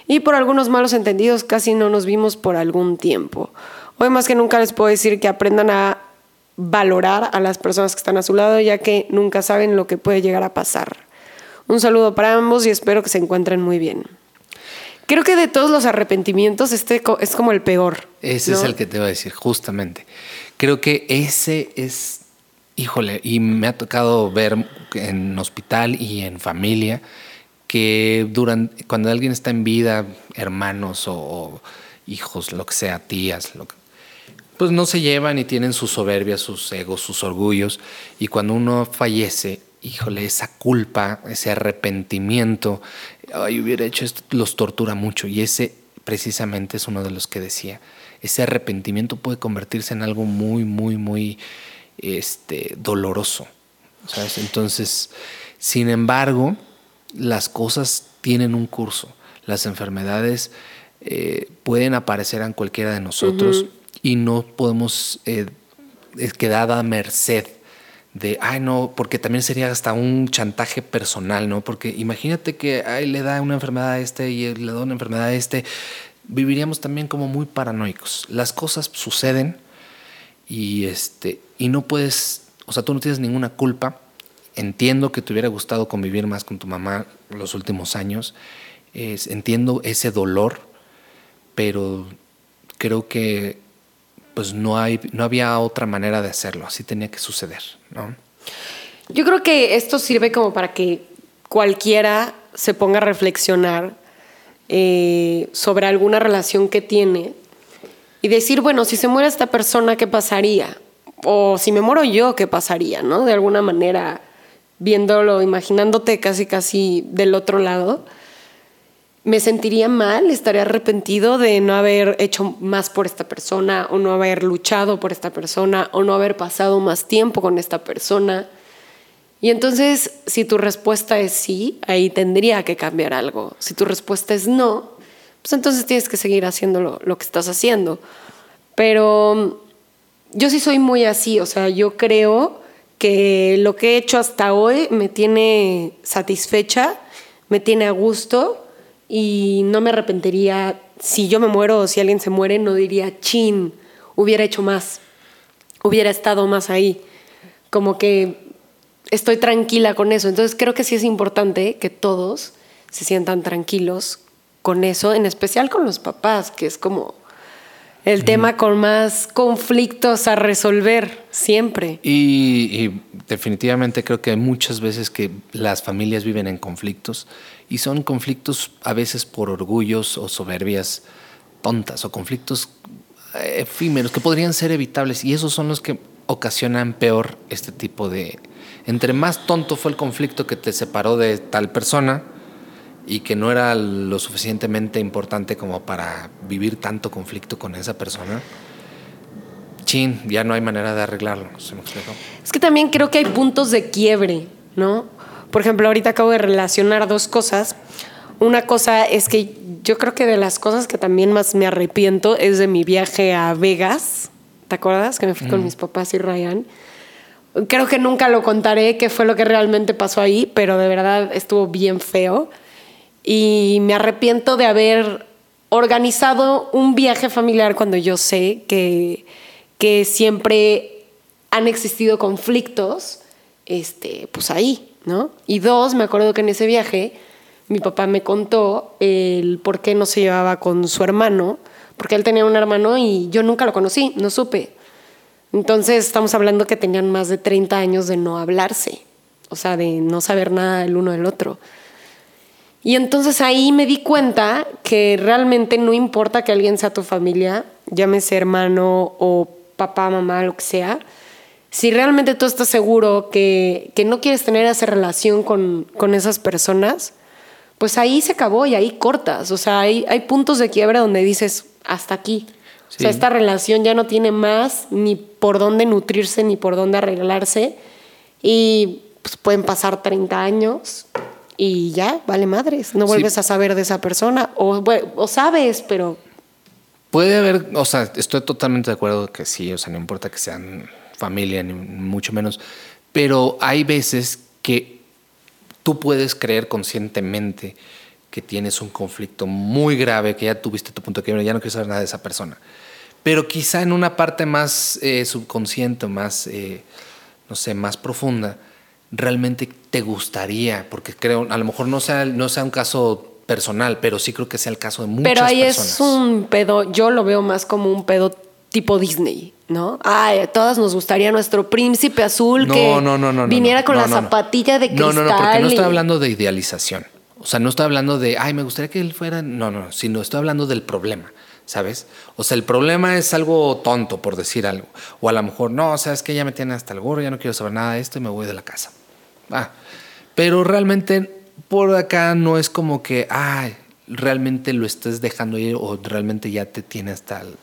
A: y por algunos malos entendidos casi no nos vimos por algún tiempo. Hoy más que nunca les puedo decir que aprendan a valorar a las personas que están a su lado, ya que nunca saben lo que puede llegar a pasar. Un saludo para ambos y espero que se encuentren muy bien. Creo que de todos los arrepentimientos, este es como el peor.
B: Ese es el que te iba a decir, justamente. Creo que ese es, híjole, y me ha tocado ver en hospital y en familia que cuando alguien está en vida, hermanos o, hijos, lo que sea, tías, pues no se llevan y tienen su soberbia, sus egos, sus orgullos. Y cuando uno fallece, híjole, esa culpa, ese arrepentimiento, ay, hubiera hecho esto, los tortura mucho. Y ese precisamente es uno de los que decía. Ese arrepentimiento puede convertirse en algo muy, muy, muy este, doloroso. ¿sabes? Entonces, sin embargo, las cosas tienen un curso. Las enfermedades eh, pueden aparecer en cualquiera de nosotros y no podemos eh, quedar a merced de, ay no, porque también sería hasta un chantaje personal, ¿no? Porque imagínate que ay, le da una enfermedad a este y le da una enfermedad a este, viviríamos también como muy paranoicos. Las cosas suceden y, este, y no puedes, o sea, tú no tienes ninguna culpa. Entiendo que te hubiera gustado convivir más con tu mamá los últimos años, entiendo ese dolor, pero creo que pues no, hay, no había otra manera de hacerlo, así tenía que suceder, ¿no?
A: Yo creo que esto sirve como para que cualquiera se ponga a reflexionar eh, sobre alguna relación que tiene y decir, bueno, si se muere esta persona, ¿qué pasaría? O si me muero yo, ¿qué pasaría? ¿No? De alguna manera, viéndolo, imaginándote casi, casi del otro lado me sentiría mal, estaría arrepentido de no haber hecho más por esta persona o no haber luchado por esta persona o no haber pasado más tiempo con esta persona. Y entonces, si tu respuesta es sí, ahí tendría que cambiar algo. Si tu respuesta es no, pues entonces tienes que seguir haciendo lo, lo que estás haciendo. Pero yo sí soy muy así, o sea, yo creo que lo que he hecho hasta hoy me tiene satisfecha, me tiene a gusto y no me arrepentiría si yo me muero o si alguien se muere, no diría, chin, hubiera hecho más, hubiera estado más ahí. Como que estoy tranquila con eso. Entonces creo que sí es importante que todos se sientan tranquilos con eso, en especial con los papás, que es como el tema con más conflictos a resolver siempre.
B: Y, definitivamente creo que hay muchas veces que las familias viven en conflictos y son conflictos a veces por orgullos o soberbias tontas o conflictos eh, efímeros que podrían ser evitables y esos son los que ocasionan peor este tipo de... Entre más tonto fue el conflicto que te separó de tal persona y que no era lo suficientemente importante como para vivir tanto conflicto con esa persona, chin, ya no hay manera de arreglarlo. ¿Se me
A: Es que también creo que hay puntos de quiebre, ¿no? Por ejemplo, ahorita acabo de relacionar dos cosas. Una cosa es que yo creo que de las cosas que también más me arrepiento es de mi viaje a Vegas ¿Te acuerdas que me fui con mis papás y Ryan? Creo que nunca lo contaré qué fue lo que realmente pasó ahí, pero de verdad estuvo bien feo. Y me arrepiento de haber organizado un viaje familiar cuando yo sé que, que siempre han existido conflictos, este, pues ahí, ¿no? Y dos, me acuerdo que en ese viaje mi papá me contó el por qué no se llevaba con su hermano porque él tenía un hermano y yo nunca lo conocí, no supe. Entonces estamos hablando que tenían más de 30 años de no hablarse, o sea, de no saber nada el uno del otro. Y entonces ahí me di cuenta que realmente no importa que alguien sea tu familia, llámese hermano o papá, mamá, lo que sea, si realmente tú estás seguro que, que no quieres tener esa relación con, con esas personas, pues ahí se acabó y ahí cortas. O sea, hay, hay puntos de quiebra donde dices, hasta aquí. O sea, esta relación ya no tiene más ni por dónde nutrirse ni por dónde arreglarse. Y pues, pueden pasar 30 años y ya, vale madres. No vuelves a saber de esa persona. O, o sabes, pero.
B: Puede haber, o sea, estoy totalmente de acuerdo que sí, o sea, no importa que sean familia, ni mucho menos. Pero hay veces que tú puedes creer conscientemente que tienes un conflicto muy grave, que ya tuviste tu punto de quiebra, ya no quieres saber nada de esa persona. Pero quizá en una parte más eh, subconsciente, más, eh, no sé, más profunda, realmente te gustaría, porque creo, a lo mejor no sea, no sea un caso personal, pero sí creo que sea el caso de muchas personas. Pero ahí
A: es un pedo, yo lo veo más como un pedo tipo Disney. ¿no? Ay, a todas nos gustaría nuestro príncipe azul que viniera con la zapatilla de cristal.
B: No, no, no, porque no estoy hablando de idealización. O sea, no estoy hablando de, ay, me gustaría que él fuera. No, no, sino estoy hablando del problema, ¿sabes? O sea, el problema es algo tonto, por decir algo. O a lo mejor, no, o sea, es que ya me tiene hasta el gorro, ya no quiero saber nada de esto y me voy de la casa. Ah, pero realmente por acá no es como que, ay, realmente lo estés dejando ir o realmente ya te tiene hasta el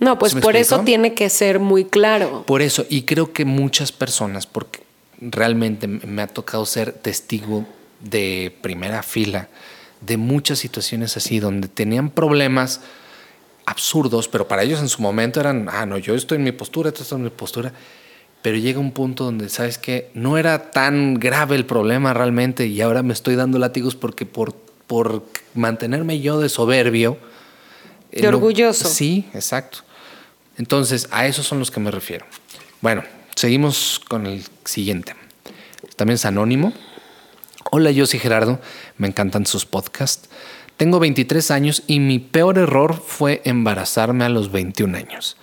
A: no, pues por eso tiene que ser muy claro.
B: Por eso, y creo que muchas personas, porque realmente me ha tocado ser testigo de primera fila de muchas situaciones así, donde tenían problemas absurdos, pero para ellos en su momento eran, ah, no, yo estoy en mi postura, tú estás en mi postura, pero llega un punto donde, ¿sabes que No era tan grave el problema realmente y ahora me estoy dando látigos porque por, por mantenerme yo de soberbio.
A: De orgulloso.
B: Sí, exacto. Entonces, a esos son los que me refiero. Bueno, seguimos con el siguiente. También es anónimo. Hola, yo soy Gerardo. Me encantan sus podcasts. Tengo 23 años y mi peor error fue embarazarme a los 21 años,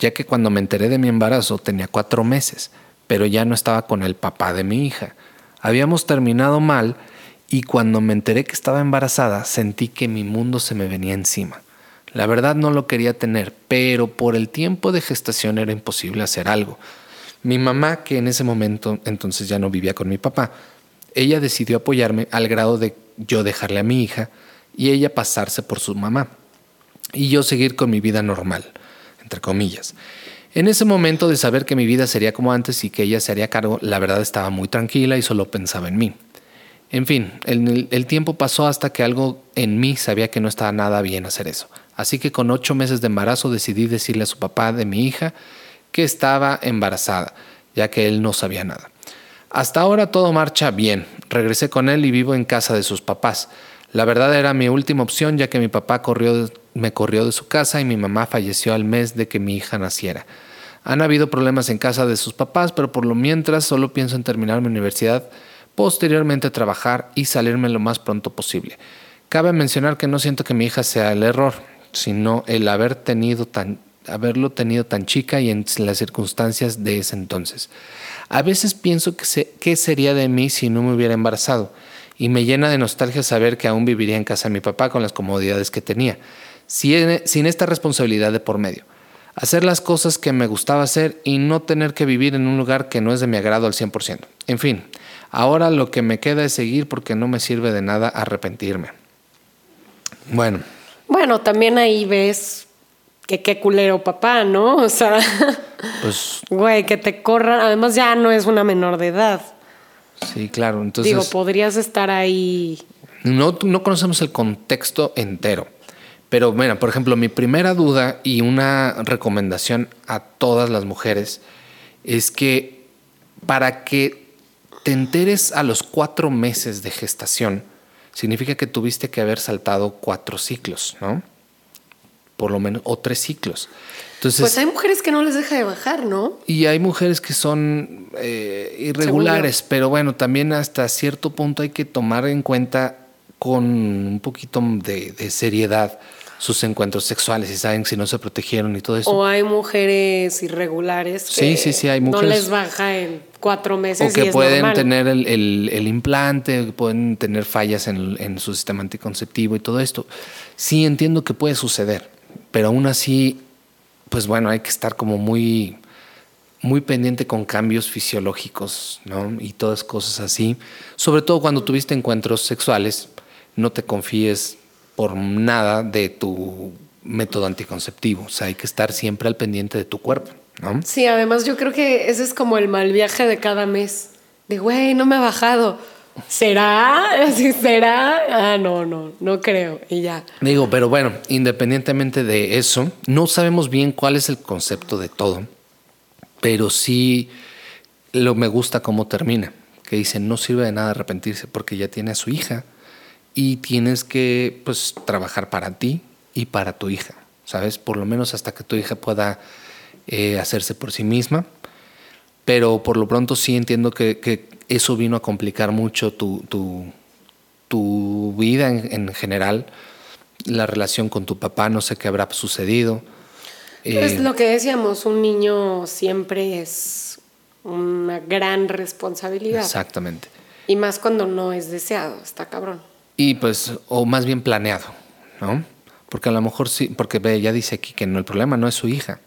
B: ya que cuando me enteré de mi embarazo tenía cuatro meses, pero ya no estaba con el papá de mi hija. Habíamos terminado mal y cuando me enteré que estaba embarazada sentí que mi mundo se me venía encima. La verdad no lo quería tener, pero por el tiempo de gestación era imposible hacer algo. Mi mamá, que en ese momento entonces ya no vivía con mi papá, ella decidió apoyarme al grado de yo dejarle a mi hija y ella pasarse por su mamá y yo seguir con mi vida normal, entre comillas. En ese momento de saber que mi vida sería como antes y que ella se haría cargo, la verdad estaba muy tranquila y solo pensaba en mí. En fin, el, el, tiempo pasó hasta que algo en mí sabía que no estaba nada bien hacer eso. Así que con ocho meses de embarazo decidí decirle a su papá de mi hija que estaba embarazada, ya que él no sabía nada. Hasta ahora todo marcha bien. Regresé con él y vivo en casa de sus papás. La verdad era mi última opción, ya que mi papá me corrió de su casa y mi mamá falleció al mes de que mi hija naciera. Han habido problemas en casa de sus papás, pero por lo mientras solo pienso en terminar mi universidad, posteriormente trabajar y salirme lo más pronto posible. Cabe mencionar que no siento que mi hija sea el error, sino el haber tenido tan, haberlo tenido tan chica y en las circunstancias de ese entonces. A veces pienso qué sería de mí si no me hubiera embarazado y me llena de nostalgia saber que aún viviría en casa de mi papá con las comodidades que tenía, sin esta responsabilidad de por medio. Hacer las cosas que me gustaba hacer y no tener que vivir en un lugar que no es de mi agrado al 100%. En fin, ahora lo que me queda es seguir porque no me sirve de nada arrepentirme. Bueno.
A: Bueno, también ahí ves que qué culero papá, ¿no? O sea, pues, güey, que te corran. Además ya no es una menor de edad.
B: Sí, claro. Entonces,
A: Digo, podrías estar ahí.
B: No, no conocemos el contexto entero. Pero, mira, por ejemplo, mi primera duda y una recomendación a todas las mujeres es que para que te enteres a los cuatro meses de gestación, significa que tuviste que haber saltado cuatro ciclos, ¿no? Por lo menos, o tres ciclos. Entonces,
A: pues hay mujeres que no les deja de bajar, ¿no?
B: Y hay mujeres que son eh, irregulares, pero bueno, también hasta cierto punto hay que tomar en cuenta con un poquito de, de seriedad sus encuentros sexuales y saben si no se protegieron y todo eso.
A: O hay mujeres irregulares que
B: sí, sí, sí, hay mujeres,
A: no les baja en cuatro meses.
B: O que
A: y es
B: pueden tener el, el, implante, pueden tener fallas en, en, su sistema anticonceptivo y todo esto. Sí entiendo que puede suceder, pero aún así, pues bueno, hay que estar como muy, muy pendiente con cambios fisiológicos, ¿no? Y todas cosas así. Sobre todo cuando tuviste encuentros sexuales, no te confíes por nada de tu método anticonceptivo. O sea, hay que estar siempre al pendiente de tu cuerpo, ¿no?
A: Sí, además yo creo que ese es como el mal viaje de cada mes. De, güey, no me ha bajado. ¿Será? ¿Será? Ah, no, no, no creo. Y ya.
B: Digo, pero bueno, independientemente de eso, no sabemos bien cuál es el concepto de todo, pero sí lo me gusta cómo termina, que dice, no sirve de nada arrepentirse porque ya tiene a su hija y tienes que pues trabajar para ti y para tu hija, ¿sabes? Por lo menos hasta que tu hija pueda eh, hacerse por sí misma. Pero por lo pronto sí entiendo que, eso vino a complicar mucho tu, tu, vida en, general, la relación con tu papá, no sé qué habrá sucedido.
A: Es eh, lo que decíamos, un niño siempre es una gran responsabilidad.
B: Exactamente.
A: Y más cuando no es deseado, está cabrón.
B: Y pues, o más bien planeado, ¿no? Porque a lo mejor sí, porque ve, ya dice aquí que no, el problema no es su hija.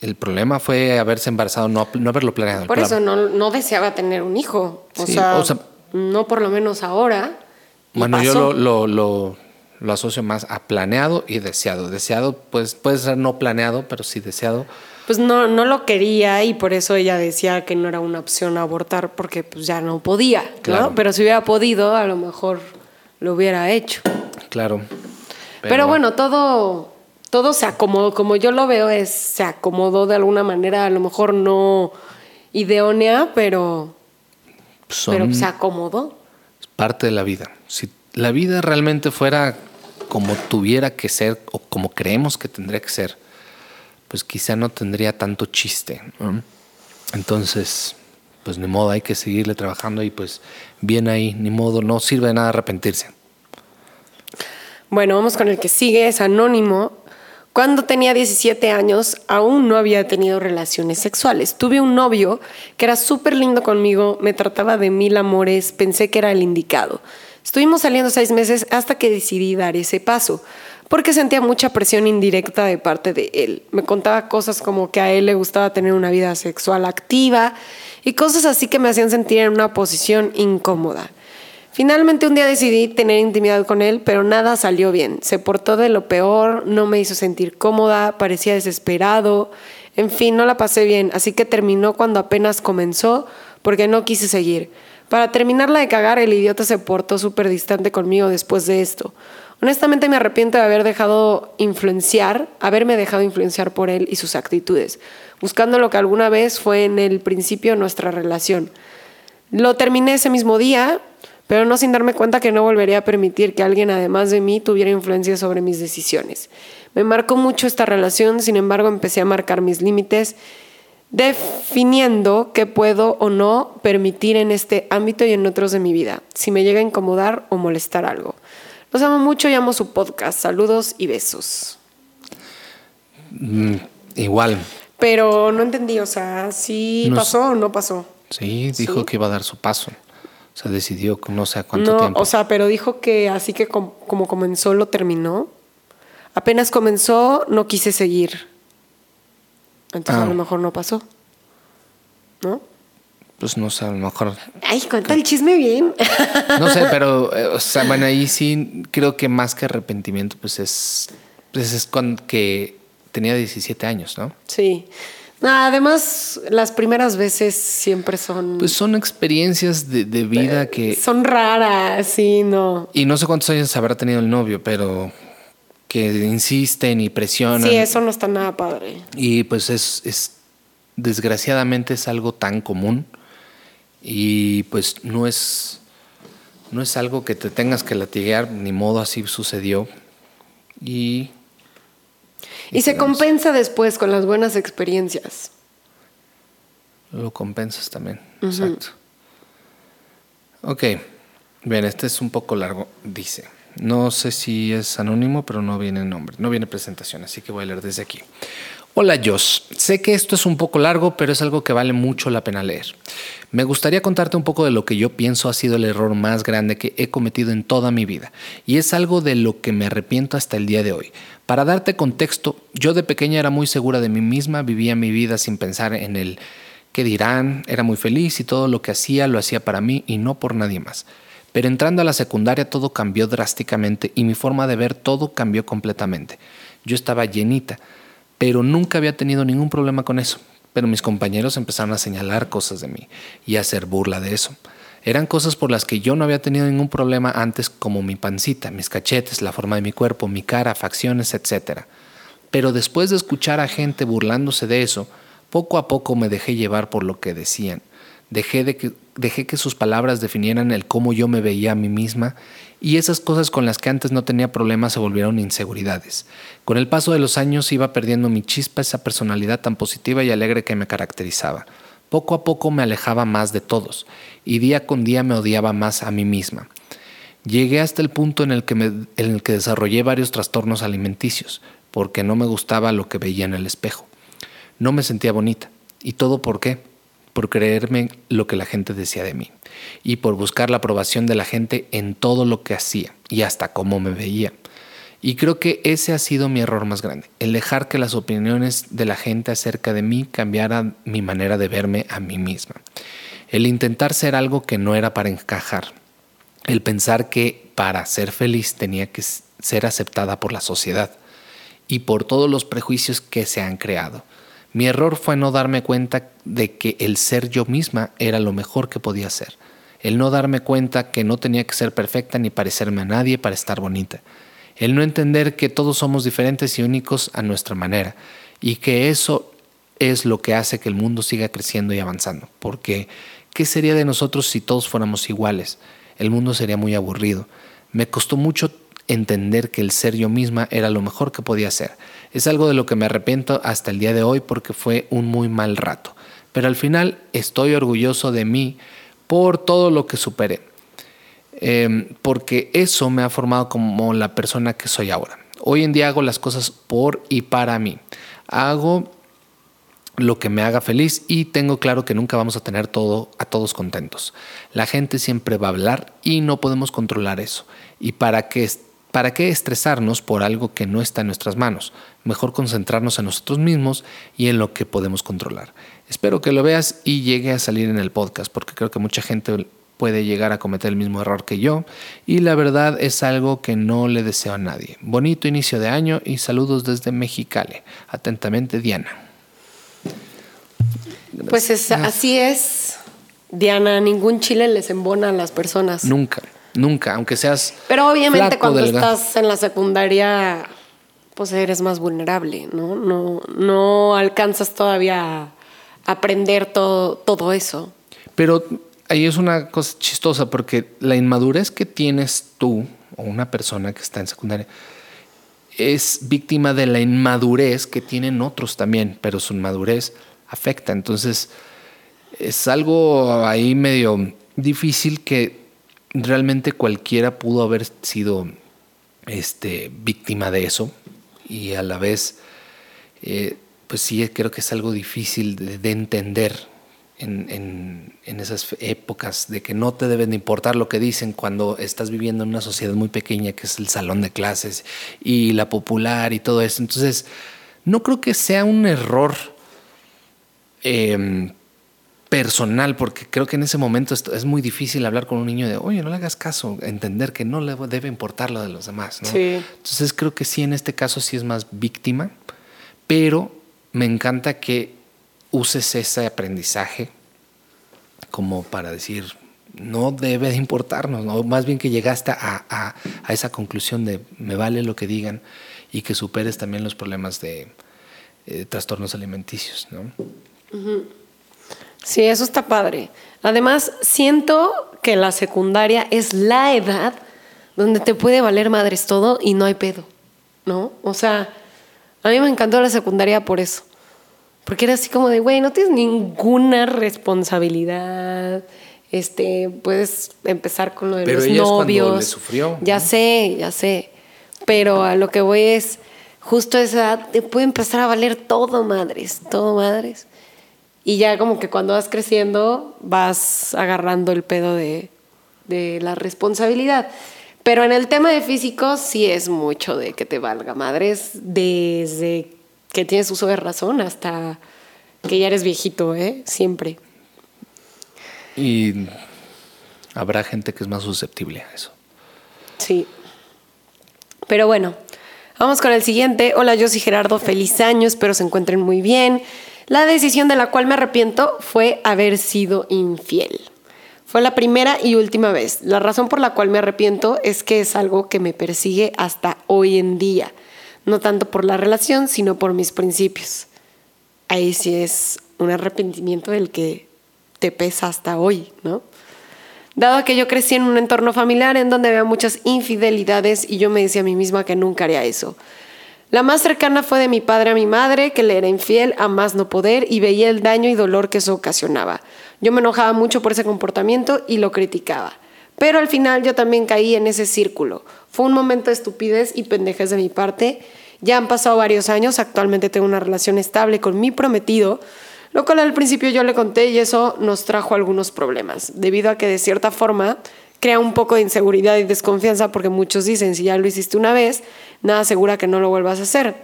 B: El problema fue haberse embarazado, no, no haberlo planeado.
A: Por eso no, no, deseaba tener un hijo. O, sea, no por lo menos ahora.
B: Bueno, yo lo, lo, lo, lo, asocio más a planeado y deseado. Deseado, pues puede ser no planeado, pero sí deseado.
A: Pues no, no lo quería y por eso ella decía que no era una opción abortar porque pues ya no podía, claro. Pero si hubiera podido, a lo mejor lo hubiera hecho.
B: Claro.
A: Pero, bueno, todo, todo se acomodó, como yo lo veo, es se acomodó de alguna manera, a lo mejor no ideónea, pero, pero se acomodó.
B: Es parte de la vida. Si la vida realmente fuera como tuviera que ser o como creemos que tendría que ser, pues quizá no tendría tanto chiste. Entonces, pues ni modo, hay que seguirle trabajando y pues bien ahí, ni modo, no sirve de nada arrepentirse.
A: Bueno, vamos con el que sigue, es anónimo. Cuando tenía 17 años, aún no había tenido relaciones sexuales. Tuve un novio que era súper lindo conmigo, me trataba de mil amores, pensé que era el indicado. Estuvimos saliendo seis meses hasta que decidí dar ese paso, porque sentía mucha presión indirecta de parte de él. Me contaba cosas como que a él le gustaba tener una vida sexual activa y cosas así que me hacían sentir en una posición incómoda. Finalmente un día decidí tener intimidad con él, pero nada salió bien. Se portó de lo peor, no me hizo sentir cómoda, parecía desesperado, en fin, no la pasé bien, así que terminó cuando apenas comenzó porque no quise seguir. Para terminarla de cagar, el idiota se portó súper distante conmigo después de esto. Honestamente me arrepiento de haber dejado influenciar, haberme dejado influenciar por él y sus actitudes, buscando lo que alguna vez fue en el principio nuestra relación. Lo terminé ese mismo día, pero no sin darme cuenta que no volvería a permitir que alguien además de mí tuviera influencia sobre mis decisiones. Me marcó mucho esta relación, sin embargo empecé a marcar mis límites, definiendo qué puedo o no permitir en este ámbito y en otros de mi vida, si me llega a incomodar o molestar algo. Los amo mucho y amo su podcast. Saludos y besos.
B: Mm, igual.
A: Pero no entendí, o sea, ¿sí
B: No
A: pasó o no pasó?
B: Sí, dijo
A: Sí.
B: que iba a dar su paso. O sea, decidió que no sé a cuánto
A: no,
B: tiempo.
A: o sea, pero dijo que así que com- como comenzó, lo terminó. Apenas comenzó, no quise seguir. Entonces
B: Ah.
A: a lo mejor no pasó. ¿No?
B: pues no sé, a lo mejor.
A: Ay, cuenta el chisme bien.
B: No sé, pero, eh, o sea, bueno, ahí sí creo que más que arrepentimiento, pues es. Pues es con que tenía 17 años, ¿no?
A: sí. Además, las primeras veces siempre son.
B: Pues son experiencias de, de vida que.
A: son raras, sí, no.
B: Y no sé cuántos años habrá tenido el novio, pero que insisten y presionan.
A: Sí, eso no está nada padre.
B: Y pues es, es desgraciadamente es algo tan común y pues no es no es algo que te tengas que latiguear, ni modo así sucedió. Y
A: Y se compensa después con las buenas experiencias.
B: lo compensas también. Exacto. Ok. Bien, este es un poco largo, dice. No sé si es anónimo, pero no viene nombre, no viene presentación, así que voy a leer desde aquí. Hola Josh, sé que esto es un poco largo, pero es algo que vale mucho la pena leer. Me gustaría contarte un poco de lo que yo pienso ha sido el error más grande que he cometido en toda mi vida, y es algo de lo que me arrepiento hasta el día de hoy. Para darte contexto, yo de pequeña era muy segura de mí misma, vivía mi vida sin pensar en el qué dirán, era muy feliz y todo lo que hacía lo hacía para mí y no por nadie más. Pero entrando a la secundaria todo cambió drásticamente y mi forma de ver todo cambió completamente. Yo estaba llenita, pero nunca había tenido ningún problema con eso. Pero mis compañeros empezaron a señalar cosas de mí y a hacer burla de eso. Eran cosas por las que yo no había tenido ningún problema antes, como mi pancita, mis cachetes, la forma de mi cuerpo, mi cara, facciones, etc. Pero después de escuchar a gente burlándose de eso, poco a poco me dejé llevar por lo que decían. Dejé, de que, dejé que sus palabras definieran el cómo yo me veía a mí misma y esas cosas con las que antes no tenía problemas se volvieron inseguridades. Con el paso de los años iba perdiendo mi chispa, esa personalidad tan positiva y alegre que me caracterizaba. Poco a poco me alejaba más de todos y día con día me odiaba más a mí misma. Llegué hasta el punto en el que, en el que desarrollé varios trastornos alimenticios, porque no me gustaba lo que veía en el espejo. No me sentía bonita. ¿Y todo por qué? Por creerme lo que la gente decía de mí y por buscar la aprobación de la gente en todo lo que hacía y hasta cómo me veía. Y creo que ese ha sido mi error más grande, el dejar que las opiniones de la gente acerca de mí cambiaran mi manera de verme a mí misma. El intentar ser algo que no era para encajar. El pensar que para ser feliz tenía que ser aceptada por la sociedad y por todos los prejuicios que se han creado. Mi error fue no darme cuenta de que el ser yo misma era lo mejor que podía ser. El no darme cuenta que no tenía que ser perfecta ni parecerme a nadie para estar bonita. El no entender que todos somos diferentes y únicos a nuestra manera y que eso es lo que hace que el mundo siga creciendo y avanzando. Porque, ¿qué sería de nosotros si todos fuéramos iguales? El mundo sería muy aburrido. Me costó mucho entender que el ser yo misma era lo mejor que podía ser. Es algo de lo que me arrepiento hasta el día de hoy porque fue un muy mal rato. Pero al final estoy orgulloso de mí por todo lo que superé. Eh, porque eso me ha formado como la persona que soy ahora. Hoy en día hago las cosas por y para mí. Hago lo que me haga feliz y tengo claro que nunca vamos a tener todo a todos contentos. La gente siempre va a hablar y no podemos controlar eso. ¿Y para qué, para qué estresarnos por algo que no está en nuestras manos? Mejor concentrarnos en nosotros mismos y en lo que podemos controlar. Espero que lo veas y llegue a salir en el podcast porque creo que mucha gente puede llegar a cometer el mismo error que yo y la verdad es algo que no le deseo a nadie. Bonito inicio de año y saludos desde Mexicali. Atentamente, Diana.
A: Pues es, así es, Diana. Ningún chile les embona a las personas.
B: Nunca, nunca, aunque seas.
A: Pero obviamente
B: flaco,
A: cuando
B: delgado.
A: estás en la secundaria, pues eres más vulnerable, ¿no? No, no alcanzas todavía a aprender todo, todo eso.
B: Pero ahí es una cosa chistosa porque la inmadurez que tienes tú o una persona que está en secundaria es víctima de la inmadurez que tienen otros también, pero su inmadurez afecta. Entonces, es algo ahí medio difícil que realmente cualquiera pudo haber sido este, víctima de eso y a la vez, eh, pues sí, creo que es algo difícil de, entender en, esas épocas de que no te deben de importar lo que dicen cuando estás viviendo en una sociedad muy pequeña que es el salón de clases y la popular y todo eso. Entonces, no creo que sea un error em, personal, porque creo que en ese momento es muy difícil hablar con un niño de, oye, no le hagas caso, entender que no le debe importar lo de los demás. Entonces creo que sí, en este caso sí es más víctima, pero me encanta que uses ese aprendizaje como para decir, no debe de importarnos, ¿no? más bien que llegaste a, esa conclusión de me vale lo que digan y que superes también los problemas de eh, trastornos alimenticios. ¿no?
A: Sí, eso está padre. Además, siento que la secundaria es la edad donde te puede valer madres todo y no hay pedo, ¿no? O sea, a mí me encantó la secundaria por eso. Porque era así como de, güey, no tienes ninguna responsabilidad. Este, puedes empezar con lo de los novios. le
B: sufrió.
A: Ya sé, ya sé. Pero a lo que voy es, justo a esa edad te puede empezar a valer todo, madres, todo, madres. Y ya como que cuando vas creciendo vas agarrando el pedo de, la responsabilidad. Pero en el tema de físico sí es mucho de que te valga madres desde que tienes uso de razón hasta que ya eres viejito, ¿eh? Siempre.
B: Y habrá gente que es más susceptible a eso.
A: Sí. Pero bueno, vamos con el siguiente. Hola, yo soy Gerardo. Feliz año. Espero se encuentren muy bien. La decisión de la cual me arrepiento fue haber sido infiel. Fue la primera y última vez. La razón por la cual me arrepiento es que es algo que me persigue hasta hoy en día. No tanto por la relación, sino por mis principios. Ahí sí es un arrepentimiento del que te pesa hasta hoy, ¿no? Dado que yo crecí en un entorno familiar en donde había muchas infidelidades y yo me decía a mí misma que nunca haría eso. La más cercana fue de mi padre a mi madre, que le era infiel a más no poder y veía el daño y dolor que eso ocasionaba. Yo me enojaba mucho por ese comportamiento y lo criticaba. Pero al final yo también caí en ese círculo. Fue un momento de estupidez y pendejes de mi parte. Ya han pasado varios años, actualmente tengo una relación estable con mi prometido, lo cual al principio yo le conté y eso nos trajo algunos problemas, debido a que de cierta forma crea un poco de inseguridad y desconfianza porque muchos dicen, si ya lo hiciste una vez, nada asegura que no lo vuelvas a hacer.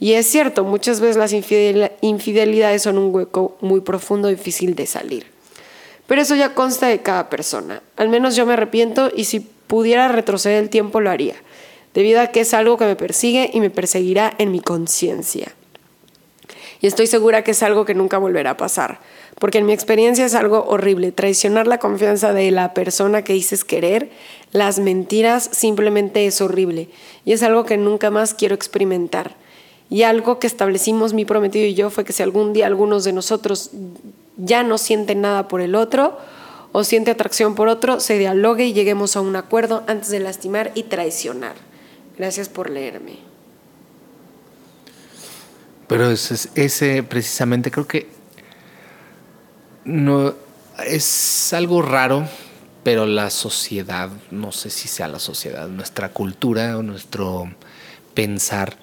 A: Y es cierto, muchas veces las infidelidades son un hueco muy profundo difícil de salir. Pero eso ya consta de cada persona. Al menos yo me arrepiento y si pudiera retroceder el tiempo lo haría, debido a que es algo que me persigue y me perseguirá en mi conciencia. Y estoy segura que es algo que nunca volverá a pasar porque en mi experiencia es algo horrible. Traicionar la confianza de la persona que dices querer, las mentiras, simplemente es horrible. Y es algo que nunca más quiero experimentar. Y algo que establecimos mi prometido y yo fue que si algún día algunos de nosotros ya no sienten nada por el otro o siente atracción por otro, se dialogue y lleguemos a un acuerdo antes de lastimar y traicionar. Gracias por leerme.
B: Pero ese, ese precisamente creo que no, es algo raro, pero la sociedad, no sé si sea la sociedad, nuestra cultura o nuestro pensar,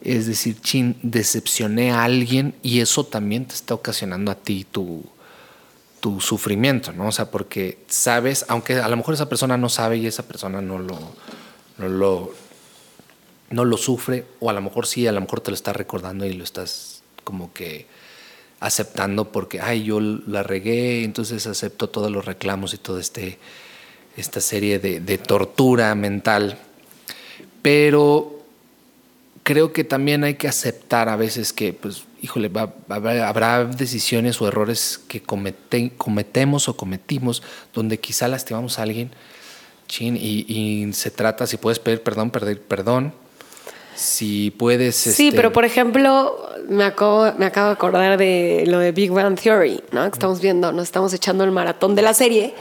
B: es decir, chin, decepcioné a alguien y eso también te está ocasionando a ti tu, tu sufrimiento, ¿no? O sea, porque sabes, aunque a lo mejor esa persona no sabe y esa persona no lo, no lo, no lo sufre, o a lo mejor sí, a lo mejor te lo está recordando y lo estás como que aceptando porque, ay, yo la regué, entonces acepto todos los reclamos y toda este, esta serie de, tortura mental. Pero creo que también hay que aceptar a veces que, pues, híjole, habrá decisiones o errores que cometemos o cometimos donde quizá lastimamos a alguien, chin, y, y se trata, si puedes pedir perdón, pedir perdón si puedes...
A: Sí, este, pero por ejemplo, me acabo, me acabo de acordar de lo de Big Bang Theory, ¿no? Que estamos viendo, nos estamos echando el maratón de la serie,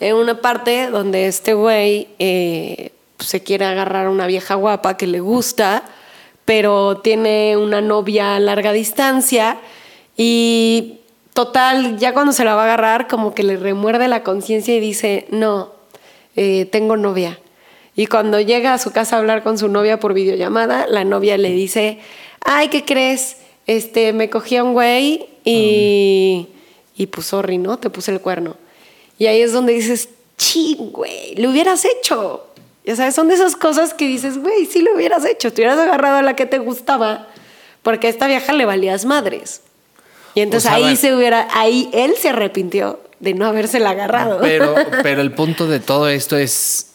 A: en una parte donde este güey eh, se quiere agarrar a una vieja guapa que le gusta pero tiene una novia a larga distancia y total, ya cuando se la va a agarrar, como que le remuerde la conciencia y dice, no, eh, tengo novia. Y cuando llega a su casa a hablar con su novia por videollamada, la novia le dice, ay, ¿qué crees? Este, me cogí a un güey y, y pues sorry, ¿no? Te puse el cuerno. Y ahí es donde dices, ching, güey, lo hubieras hecho. Ya sabes, son de esas cosas que dices, güey, sí lo hubieras hecho, te hubieras agarrado a la que te gustaba, porque a esta vieja le valías madres. Y entonces ahí se hubiera, ahí él se arrepintió de no habérsela agarrado.
B: Pero, pero el punto de todo esto es,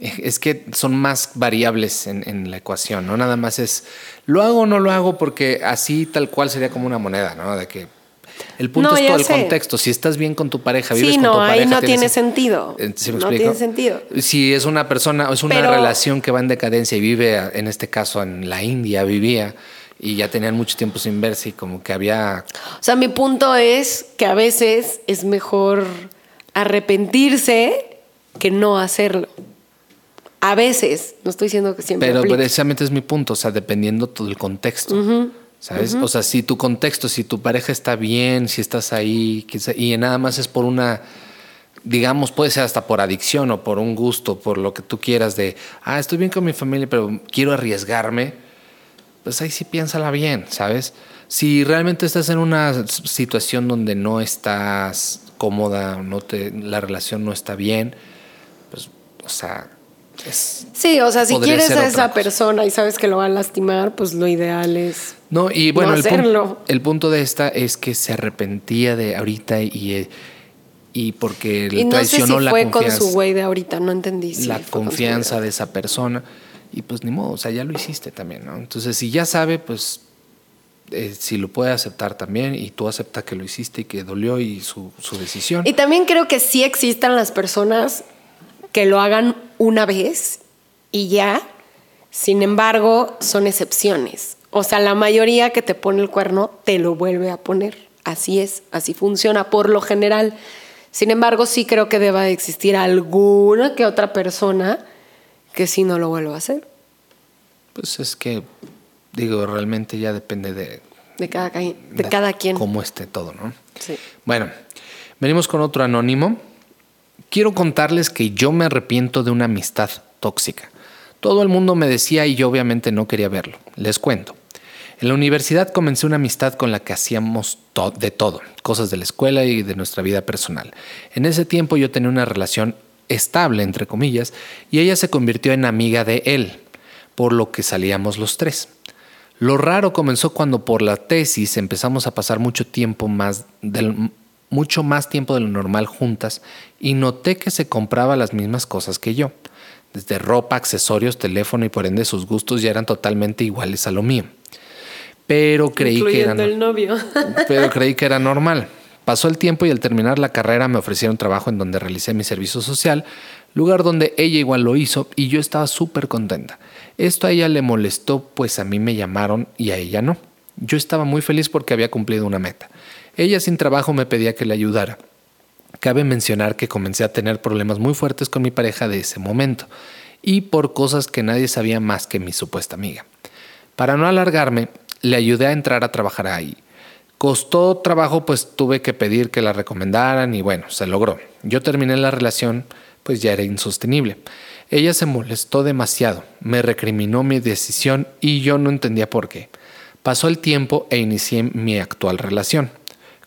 B: es que son más variables en, en, la ecuación, ¿no? Nada más es, lo hago o no lo hago porque así tal cual sería como una moneda, ¿no? De que el punto es todo el contexto. Si estás bien con tu pareja, vives
A: sí,
B: con tu pareja.
A: ahí no tiene sentido.
B: Eh, ¿Sí me
A: no tiene sentido.
B: Si es una persona, es una
A: Pero-
B: relación que va en decadencia y vive, en este caso en la India, vivía y ya tenían mucho tiempo sin verse y como que había.
A: O sea, mi punto es que a veces es mejor arrepentirse que no hacerlo. A veces, no estoy diciendo que siempre.
B: Pero
A: aplique.
B: precisamente es mi punto, o sea, dependiendo todo el contexto. ¿Sabes? O sea, si tu contexto, si tu pareja está bien, si estás ahí, y nada más es por una, digamos, puede ser hasta por adicción o por un gusto, por lo que tú quieras de, ah, estoy bien con mi familia, pero quiero arriesgarme, pues ahí sí piénsala bien, ¿sabes? Si realmente estás en una situación donde no estás cómoda, no te, la relación no está bien, pues, o sea, es,
A: Sí, o sea, si quieres a esa
B: cosa.
A: persona y sabes que lo va a lastimar, pues lo ideal es.
B: No, y bueno,
A: no
B: el, punto, el punto de esta es que se arrepentía de ahorita y, eh, y porque le
A: Y no sé si
B: traicionó la
A: fue con
B: confianza,
A: su güey de ahorita, no entendí. si
B: la
A: con
B: confianza de esa persona. Y pues ni modo, o sea, ya lo hiciste también, ¿no? Entonces, si ya sabe, pues eh, si lo puede aceptar también y tú aceptas que lo hiciste y que dolió y su, su decisión.
A: Y también creo que sí existan las personas que lo hagan una vez y ya. Sin embargo, son excepciones. O sea, la mayoría que te pone el cuerno te lo vuelve a poner. Así es, así funciona por lo general. Sin embargo, sí creo que deba de existir alguna que otra persona que sí no lo vuelva a hacer.
B: Pues es que, digo, realmente ya depende de,
A: De cada, ca- de cada quien.
B: cómo esté todo, ¿no?
A: Sí.
B: Bueno, venimos con otro anónimo. Quiero contarles que yo me arrepiento de una amistad tóxica. Todo el mundo me decía y yo obviamente no quería verlo. Les cuento. En la universidad comencé una amistad con la que hacíamos de todo, cosas de la escuela y de nuestra vida personal. En ese tiempo yo tenía una relación estable, entre comillas, y ella se convirtió en amiga de él, por lo que salíamos los tres. Lo raro comenzó cuando por la tesis empezamos a pasar mucho tiempo más del mucho más tiempo de lo normal juntas y noté que se compraba las mismas cosas que yo. Desde ropa, accesorios, teléfono y por ende sus gustos ya eran totalmente iguales a lo mío. Pero creí que eran
A: el novio.
B: pero creí que era normal. Pasó el tiempo y al terminar la carrera me ofrecieron trabajo en donde realicé mi servicio social, lugar donde ella igual lo hizo y yo estaba súper contenta. Esto a ella le molestó, pues a mí me llamaron y a ella no. Yo estaba muy feliz porque había cumplido una meta. Ella sin trabajo me pedía que le ayudara. Cabe mencionar que comencé a tener problemas muy fuertes con mi pareja de ese momento y por cosas que nadie sabía más que mi supuesta amiga. Para no alargarme, le ayudé a entrar a trabajar ahí. Costó trabajo, pues tuve que pedir que la recomendaran y bueno, se logró. Yo terminé la relación, pues ya era insostenible. Ella se molestó demasiado, me recriminó mi decisión y yo no entendía por qué. Pasó el tiempo e inicié mi actual relación,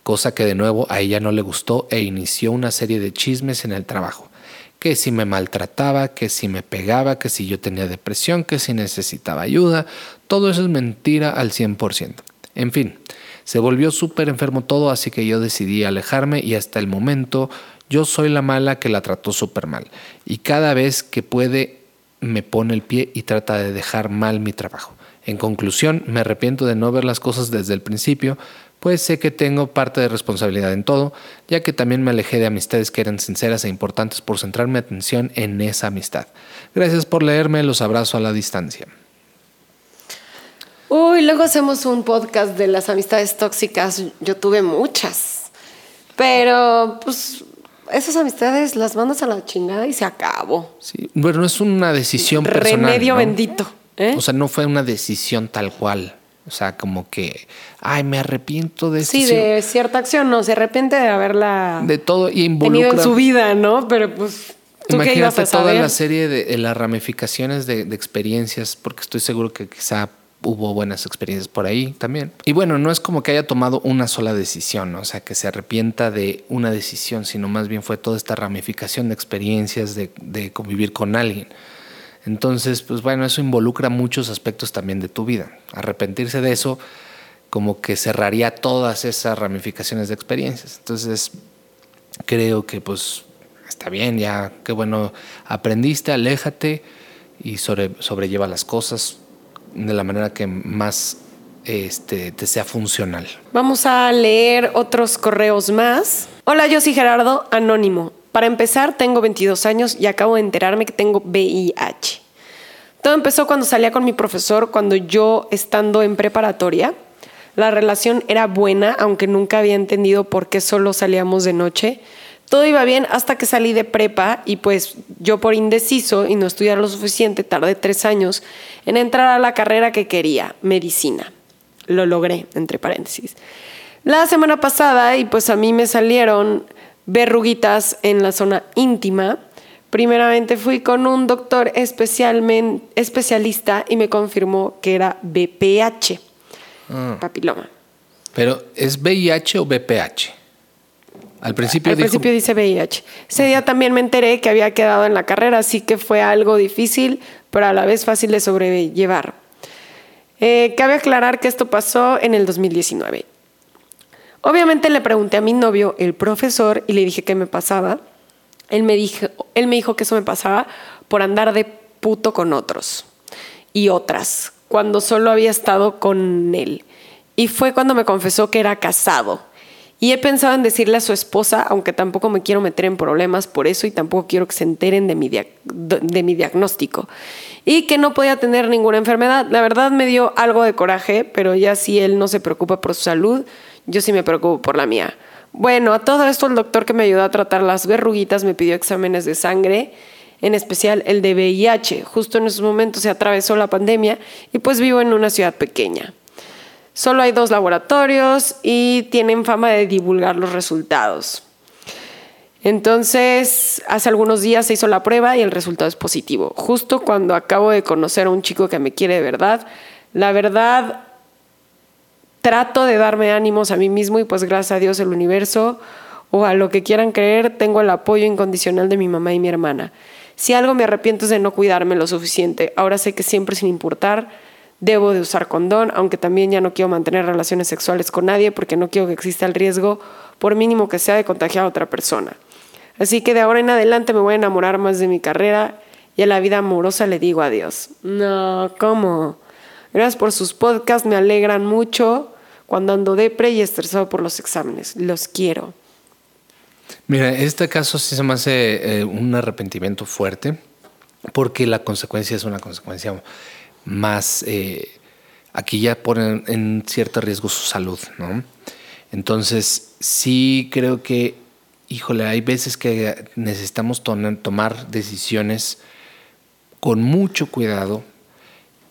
B: cosa que de nuevo a ella no le gustó e inició una serie de chismes en el trabajo. Que si me maltrataba, que si me pegaba, que si yo tenía depresión, que si necesitaba ayuda, todo eso es mentira al 100%. En fin, se volvió súper enfermo todo, así que yo decidí alejarme y hasta el momento yo soy la mala que la trató súper mal. Y cada vez que puede me pone el pie y trata de dejar mal mi trabajo. En conclusión, me arrepiento de no ver las cosas desde el principio, pues sé que tengo parte de responsabilidad en todo, ya que también me alejé de amistades que eran sinceras e importantes por centrar mi atención en esa amistad. Gracias por leerme, los abrazo a la distancia.
A: Uy, luego hacemos un podcast de las amistades tóxicas. Yo tuve muchas. Pero, pues, esas amistades las mandas a la chingada y se acabó.
B: Sí, bueno, es una decisión personal.
A: Remedio
B: ¿no?
A: bendito. ¿Eh?
B: O sea, no fue una decisión tal cual. O sea, como que, ay, me arrepiento de.
A: Sí, de cierta acción, no, se arrepiente de haberla
B: de todo y
A: tenido
B: involucra.
A: en su vida, ¿no? Pero pues, ¿tú qué ibas
B: Imagínate
A: a
B: toda la serie de, de las ramificaciones de, de experiencias, porque estoy seguro que quizá hubo buenas experiencias por ahí también. Y bueno, no es como que haya tomado una sola decisión, ¿no? o sea, que se arrepienta de una decisión, sino más bien fue toda esta ramificación de experiencias de, de convivir con alguien. Entonces, pues bueno, eso involucra muchos aspectos también de tu vida. Arrepentirse de eso como que cerraría todas esas ramificaciones de experiencias. Entonces, creo que pues está bien, ya, qué bueno, aprendiste, aléjate y sobre, sobrelleva las cosas de la manera que más este, te sea funcional.
A: Vamos a leer otros correos más. Hola, yo soy Gerardo, anónimo. Para empezar, tengo 22 años y acabo de enterarme que tengo VIH. Todo empezó cuando salía con mi profesor, cuando yo, estando en preparatoria, la relación era buena, aunque nunca había entendido por qué solo salíamos de noche. Todo iba bien hasta que salí de prepa y pues yo por indeciso y no estudiar lo suficiente, tardé tres años en entrar a la carrera que quería, medicina. Lo logré, entre paréntesis. La semana pasada, y pues a mí me salieron verruguitas en la zona íntima. Primeramente fui con un doctor especialmente, especialista y me confirmó que era BPH,
B: Ah,
A: papiloma.
B: pero ¿es VIH o BPH? Al principio
A: Al
B: dijo...
A: principio dice VIH. Ese día también me enteré que había quedado en la carrera, así que fue algo difícil, pero a la vez fácil de sobrellevar. Eh, cabe aclarar que esto pasó en el 2019. Obviamente le pregunté a mi novio, el profesor, y le dije qué me pasaba. Él me, dijo, que eso me pasaba por andar de puto con otros y otras, cuando solo había estado con él. Y fue cuando me confesó que era casado. Y he pensado en decirle a su esposa, aunque tampoco me quiero meter en problemas por eso y tampoco quiero que se enteren de mi, de mi diagnóstico. Y que no podía tener ninguna enfermedad. La verdad me dio algo de coraje, pero ya si él no se preocupa por su salud, yo sí me preocupo por la mía. Bueno, a todo esto el doctor que me ayudó a tratar las verruguitas me pidió exámenes de sangre, en especial el de VIH. Justo en esos momentos se atravesó la pandemia y pues vivo en una ciudad pequeña. Solo hay dos laboratorios y tienen fama de divulgar los resultados. Entonces, hace algunos días se hizo la prueba y el resultado es positivo. Justo cuando acabo de conocer a un chico que me quiere de verdad, la verdad trato de darme ánimos a mí mismo y pues gracias a Dios el universo o a lo que quieran creer, tengo el apoyo incondicional de mi mamá y mi hermana. Si algo me arrepiento es de no cuidarme lo suficiente. Ahora sé que siempre sin importar debo de usar condón, aunque también ya no quiero mantener relaciones sexuales con nadie porque no quiero que exista el riesgo, por mínimo que sea, de contagiar a otra persona. Así que de ahora en adelante me voy a enamorar más de mi carrera y a la vida amorosa le digo adiós. No, ¿cómo? Gracias por sus podcasts, me alegran mucho cuando ando depre y estresado por los exámenes. Los quiero.
B: Mira, este caso sí se me hace eh, un arrepentimiento fuerte porque la consecuencia es una consecuencia más... eh, aquí ya ponen en cierto riesgo su salud, ¿no? Entonces, sí creo que, híjole, hay veces que necesitamos tomar decisiones con mucho cuidado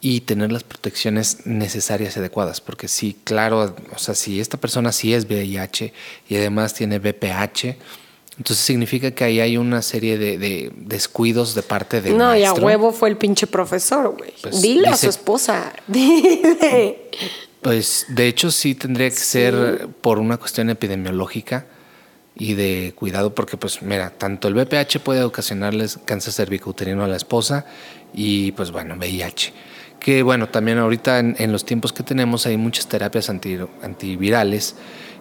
B: y tener las protecciones necesarias y adecuadas, porque sí, claro, o sea, si esta persona sí es VIH y además tiene BPH, entonces significa que ahí hay una serie de, de descuidos de parte del
A: no, y a
B: maestro.
A: huevo fue el pinche profesor, güey.
B: Pues,
A: Dile a su esposa. Dile.
B: Pues de hecho sí tendría que ser por una cuestión epidemiológica y de cuidado porque pues mira, tanto el BPH puede ocasionarles cáncer cervicouterino a la esposa y pues bueno, VIH. Que bueno, también ahorita en, en los tiempos que tenemos hay muchas terapias anti- antivirales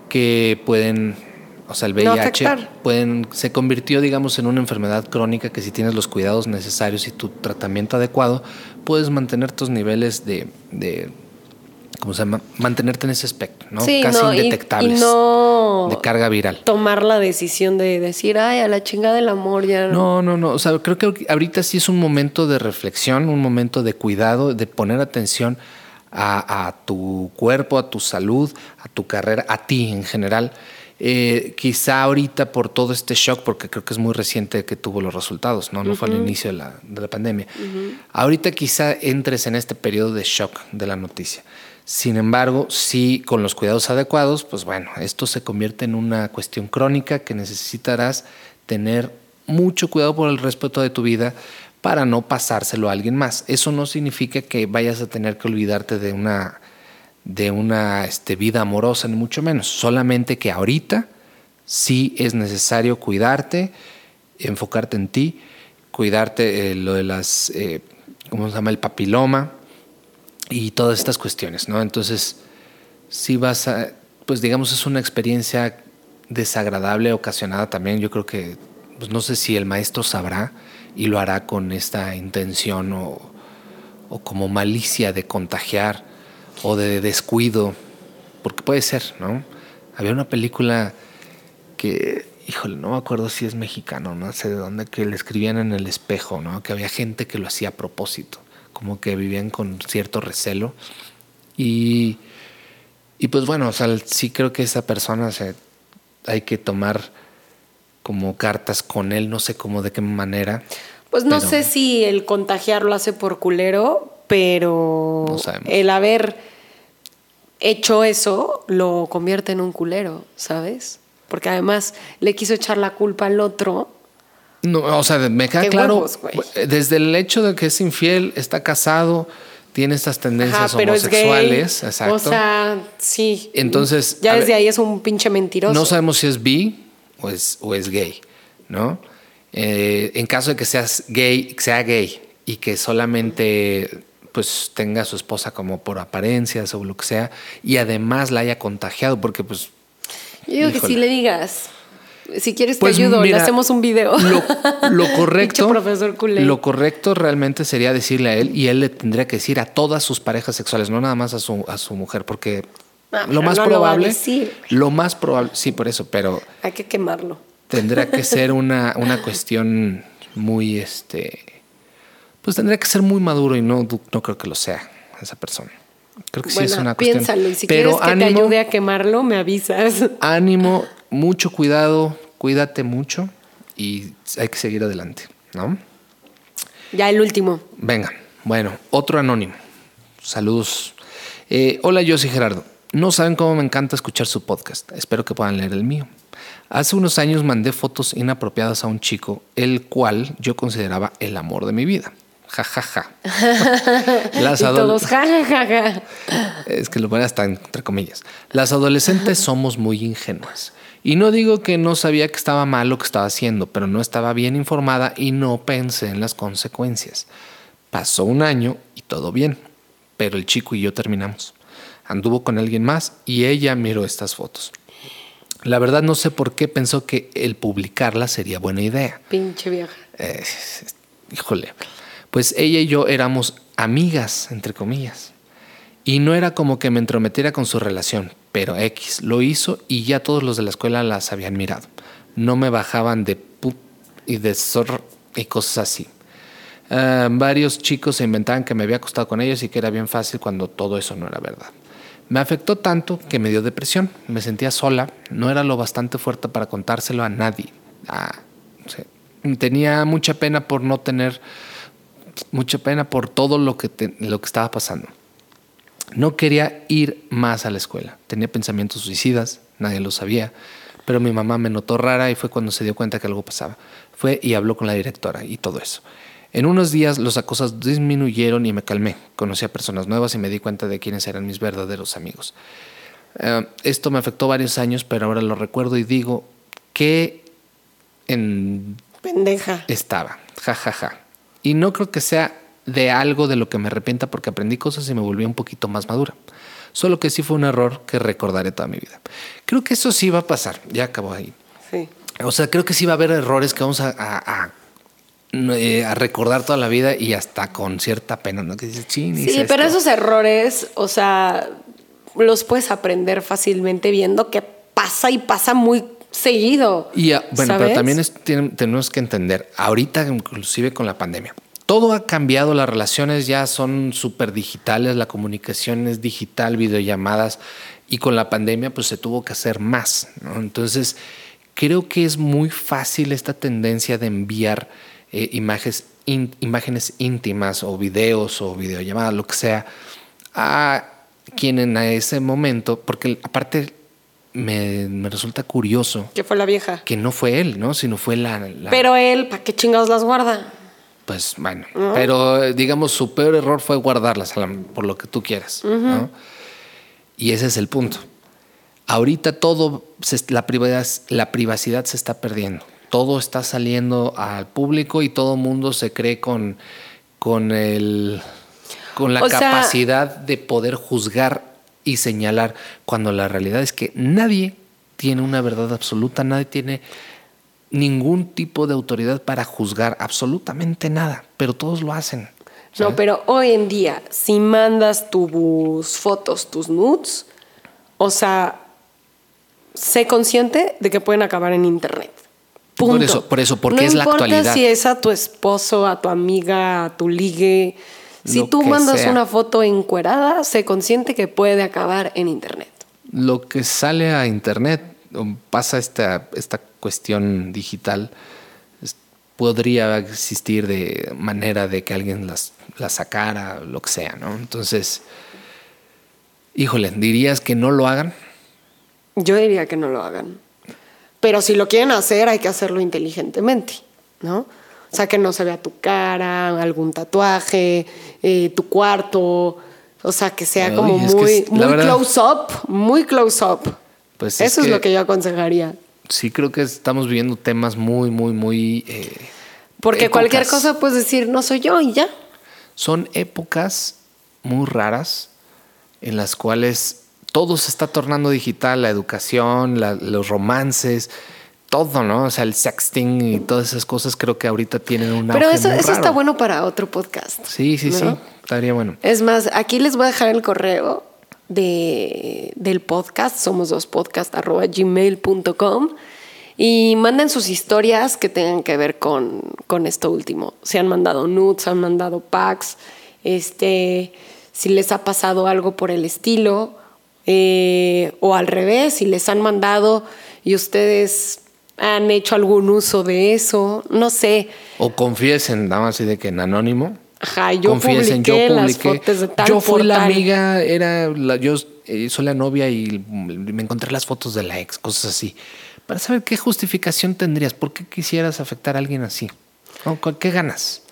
B: que pueden, o sea, el VIH pueden, se convirtió digamos en una enfermedad crónica que si tienes los cuidados necesarios y tu tratamiento adecuado, puedes mantener tus niveles de, de ¿cómo se llama? Mantenerte en ese aspecto, ¿no?
A: Sí,
B: Casi
A: no,
B: indetectables
A: y no-
B: de carga viral.
A: Tomar la decisión de decir, ay, a la chingada del amor ya
B: No, no, no. O sea, creo que ahorita sí es un momento de reflexión, un momento de cuidado, de poner atención a, a tu cuerpo, a tu salud, a tu carrera, a ti en general. Eh, quizá ahorita por todo este shock, porque creo que es muy reciente que tuvo los resultados, no, no fue al inicio de la, de la pandemia. Ahorita quizá entres en este periodo de shock de la noticia. Sin embargo, si con los cuidados adecuados, pues bueno, esto se convierte en una cuestión crónica que necesitarás tener mucho cuidado por el respeto de tu vida para no pasárselo a alguien más. Eso no significa que vayas a tener que olvidarte de una de una este, vida amorosa, ni mucho menos. Solamente que ahorita sí es necesario cuidarte, enfocarte en ti, cuidarte eh, lo de las, eh, ¿cómo se llama? El papiloma y todas estas cuestiones, ¿no? Entonces, si vas a, pues digamos, es una experiencia desagradable, ocasionada también. Yo creo que, pues no sé si el maestro sabrá y lo hará con esta intención o, o como malicia de contagiar o de descuido, porque puede ser, ¿no? Había una película que, híjole, no me acuerdo si es mexicano, no sé de dónde, que le escribían en el espejo, ¿no? Que había gente que lo hacía a propósito, como que vivían con cierto recelo. Y, y pues bueno, o sea, sí creo que esa persona se, hay que tomar como cartas con él, no sé cómo, de qué manera.
A: Pues no sé si el contagiar lo hace por culero, pero el haber hecho eso lo convierte en un culero, ¿sabes? Porque además le quiso echar la culpa al otro.
B: No, o sea, me queda claro, desde el hecho de que es infiel, está casado, tiene estas tendencias homosexuales, exacto.
A: O sea, sí.
B: Entonces,
A: ya desde ahí es un pinche mentiroso.
B: No sabemos si es bi o es, o es gay, ¿no? Eh, en caso de que seas gay, sea gay y que solamente pues tenga a su esposa como por apariencias o lo que sea y además la haya contagiado porque pues...
A: Yo digo que si le digas, si quieres te pues ayudo, le hacemos un video.
B: Lo, correcto, profesor lo correcto realmente sería decirle a él y él le tendría que decir a todas sus parejas sexuales, no nada más a su, a su mujer, porque ah, lo más probable, lo, lo más probable, sí, por eso, pero
A: hay que quemarlo.
B: Tendrá que ser una, una cuestión muy, este, pues tendría que ser muy maduro y no, no creo que lo sea esa persona. Creo que sí es una cuestión.
A: Piénsalo, y si quieres que te ayude a quemarlo, me avisas.
B: Ánimo, mucho cuidado, cuídate mucho y hay que seguir adelante, ¿no?
A: Ya el último.
B: Venga, bueno, otro anónimo. Saludos. Eh, hola, yo soy Gerardo. No saben cómo me encanta escuchar su podcast. Espero que puedan leer el mío. Hace unos años mandé fotos inapropiadas a un chico, el cual yo consideraba el amor de mi vida jajaja.
A: Las y todos jajaja.
B: Es que lo pone hasta entre comillas. Las adolescentes somos muy ingenuas. Y no digo que no sabía que estaba mal lo que estaba haciendo, pero no estaba bien informada y no pensé en las consecuencias. Pasó un año y todo bien, pero el chico y yo terminamos. Anduvo con alguien más y ella miró estas fotos. La verdad no sé por qué pensó que el publicarlas sería buena idea.
A: Pinche vieja.
B: híjole pues ella y yo éramos amigas, entre comillas. Y no era como que me entrometiera con su relación, pero X lo hizo y ya todos los de la escuela las habían mirado. No me bajaban de put y de zorro y cosas así. Ah, varios chicos se inventaban que me había acostado con ellos y que era bien fácil cuando todo eso no era verdad. Me afectó tanto que me dio depresión. Me sentía sola, no era lo bastante fuerte para contárselo a nadie. Ah, tenía mucha pena por no tener mucha pena por todo lo que, lo que estaba pasando. No quería ir más a la escuela. Tenía pensamientos suicidas, nadie lo sabía, pero mi mamá me notó rara y fue cuando se dio cuenta que algo pasaba. Fue y habló con la directora y todo eso. En unos días los acosos disminuyeron y me calmé. Conocí a personas nuevas y me di cuenta de quiénes eran mis verdaderos amigos. Eh, esto me afectó varios años, pero ahora lo recuerdo y digo que en...
A: Pendeja.
B: Estaba. Ja, ja, ja. Y no creo que sea de algo de lo que me arrepienta porque aprendí cosas y me volví un poquito más madura. Solo que sí fue un error que recordaré toda mi vida. Creo que eso sí va a pasar. Ya acabó ahí.
A: Sí.
B: O sea, creo que sí va a haber errores que vamos a, a, eh, recordar toda la vida y hasta con cierta pena, ¿no? Que dices,
A: sí, pero esos errores, o sea, los puedes aprender fácilmente viendo que pasa y pasa muy seguido.
B: Y bueno, pero también tenemos que entender, ahorita inclusive con la pandemia, todo ha cambiado, las relaciones ya son súper digitales, la comunicación es digital, videollamadas, Y con la pandemia, pues se tuvo que hacer más. ¿no? Entonces, creo que es muy fácil esta tendencia de enviar eh, imágenes, in- imágenes íntimas o videos o videollamadas, lo que sea, a quien en ese momento, porque aparte me, me resulta curioso
A: Que fue la vieja.
B: que no fue él, ¿no? Sino fue la... la-
A: Pero él, ¿para qué chingados las guarda?
B: Pues bueno, pero eh, digamos su peor error fue guardarlas por lo que tú quieras, ¿no? Y ese es el punto. Ahorita todo, se- la, privacidad, la privacidad se está perdiendo. Todo está saliendo al público y todo mundo se cree con, con, el, con la
A: O sea-
B: capacidad de poder juzgar y señalar, cuando la realidad es que nadie tiene una verdad absoluta, nadie tiene ningún tipo de autoridad para juzgar absolutamente nada, pero todos lo hacen.
A: No, pero hoy en día, si mandas tus fotos, tus nudes, o sea, sé consciente de que pueden acabar en internet. Punto.
B: Por eso- por eso, porque
A: no
B: es la
A: importa
B: actualidad.
A: si es a tu esposo, a tu amiga, a tu ligue. Si
B: Lo
A: tú mandas
B: sea.
A: una foto encuerada, sé consciente que puede acabar en internet.
B: Lo que sale a internet, pasa esta, esta cuestión digital, podría existir de manera de que alguien las, las sacara, lo que sea, ¿no? Entonces, híjole, ¿dirías que no lo hagan?
A: Yo diría que no lo hagan. Pero si lo quieren hacer, hay que hacerlo inteligentemente, ¿no? O sea, que no se vea tu cara, algún tatuaje, eh, tu cuarto. O sea, que sea
B: Ay,
A: como muy, muy
B: verdad-
A: close up, muy close up.
B: Pues es
A: Eso es
B: que-
A: lo que yo aconsejaría.
B: Sí, creo que estamos viviendo temas muy, muy, muy... eh,
A: Porque cualquier cosa puedes decir, no soy yo y ya.
B: Son épocas muy raras en las cuales todo se está tornando digital, la educación, la- los romances, todo, ¿no? O sea, el sexting y todas esas cosas creo que ahorita tienen un
A: Pero eso,
B: muy
A: eso está bueno para otro podcast.
B: Sí, sí, sí, estaría bueno.
A: Es más, aquí les voy a dejar el correo de, del podcast, somos dos podcast, arroba y manden sus historias que tengan que ver con, con esto último. Se han mandado nudes, han mandado packs, este, si les ha pasado algo por el estilo, eh, o al revés, si les han mandado y ustedes han hecho algún uso de eso, no sé.
B: O confiesen, nada más así de que en anónimo.
A: Ajá, yo
B: confiesen,
A: publiqué las fotos de tal
B: Yo fui la amiga, era la, yo eh, soy la novia y me encontré las fotos de la ex, cosas así. Para saber qué justificación tendrías, por qué quisieras afectar a alguien así. ¿No? ¿Con ¿Qué ganas?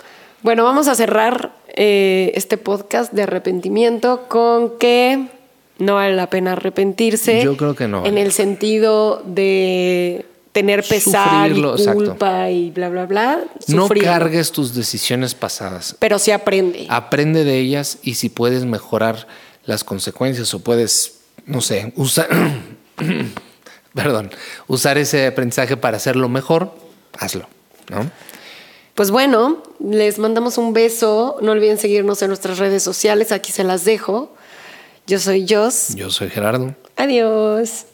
A: Bueno, vamos a cerrar eh, este podcast de arrepentimiento con que no vale la pena arrepentirse.
B: Yo creo que no
A: En el sentido de tener pesar
B: Sufrirlo,
A: y
B: exacto.
A: culpa y bla, bla, bla.
B: No cargues tus decisiones pasadas.
A: Pero sí aprende.
B: Aprende de ellas y si puedes mejorar las consecuencias o puedes, no sé, usar, perdón, usar ese aprendizaje para hacerlo mejor, hazlo, ¿no?
A: Pues bueno, les mandamos un beso. No olviden seguirnos en nuestras redes sociales. Aquí se las dejo. Yo soy Jos.
B: Yo soy Gerardo.
A: Adiós.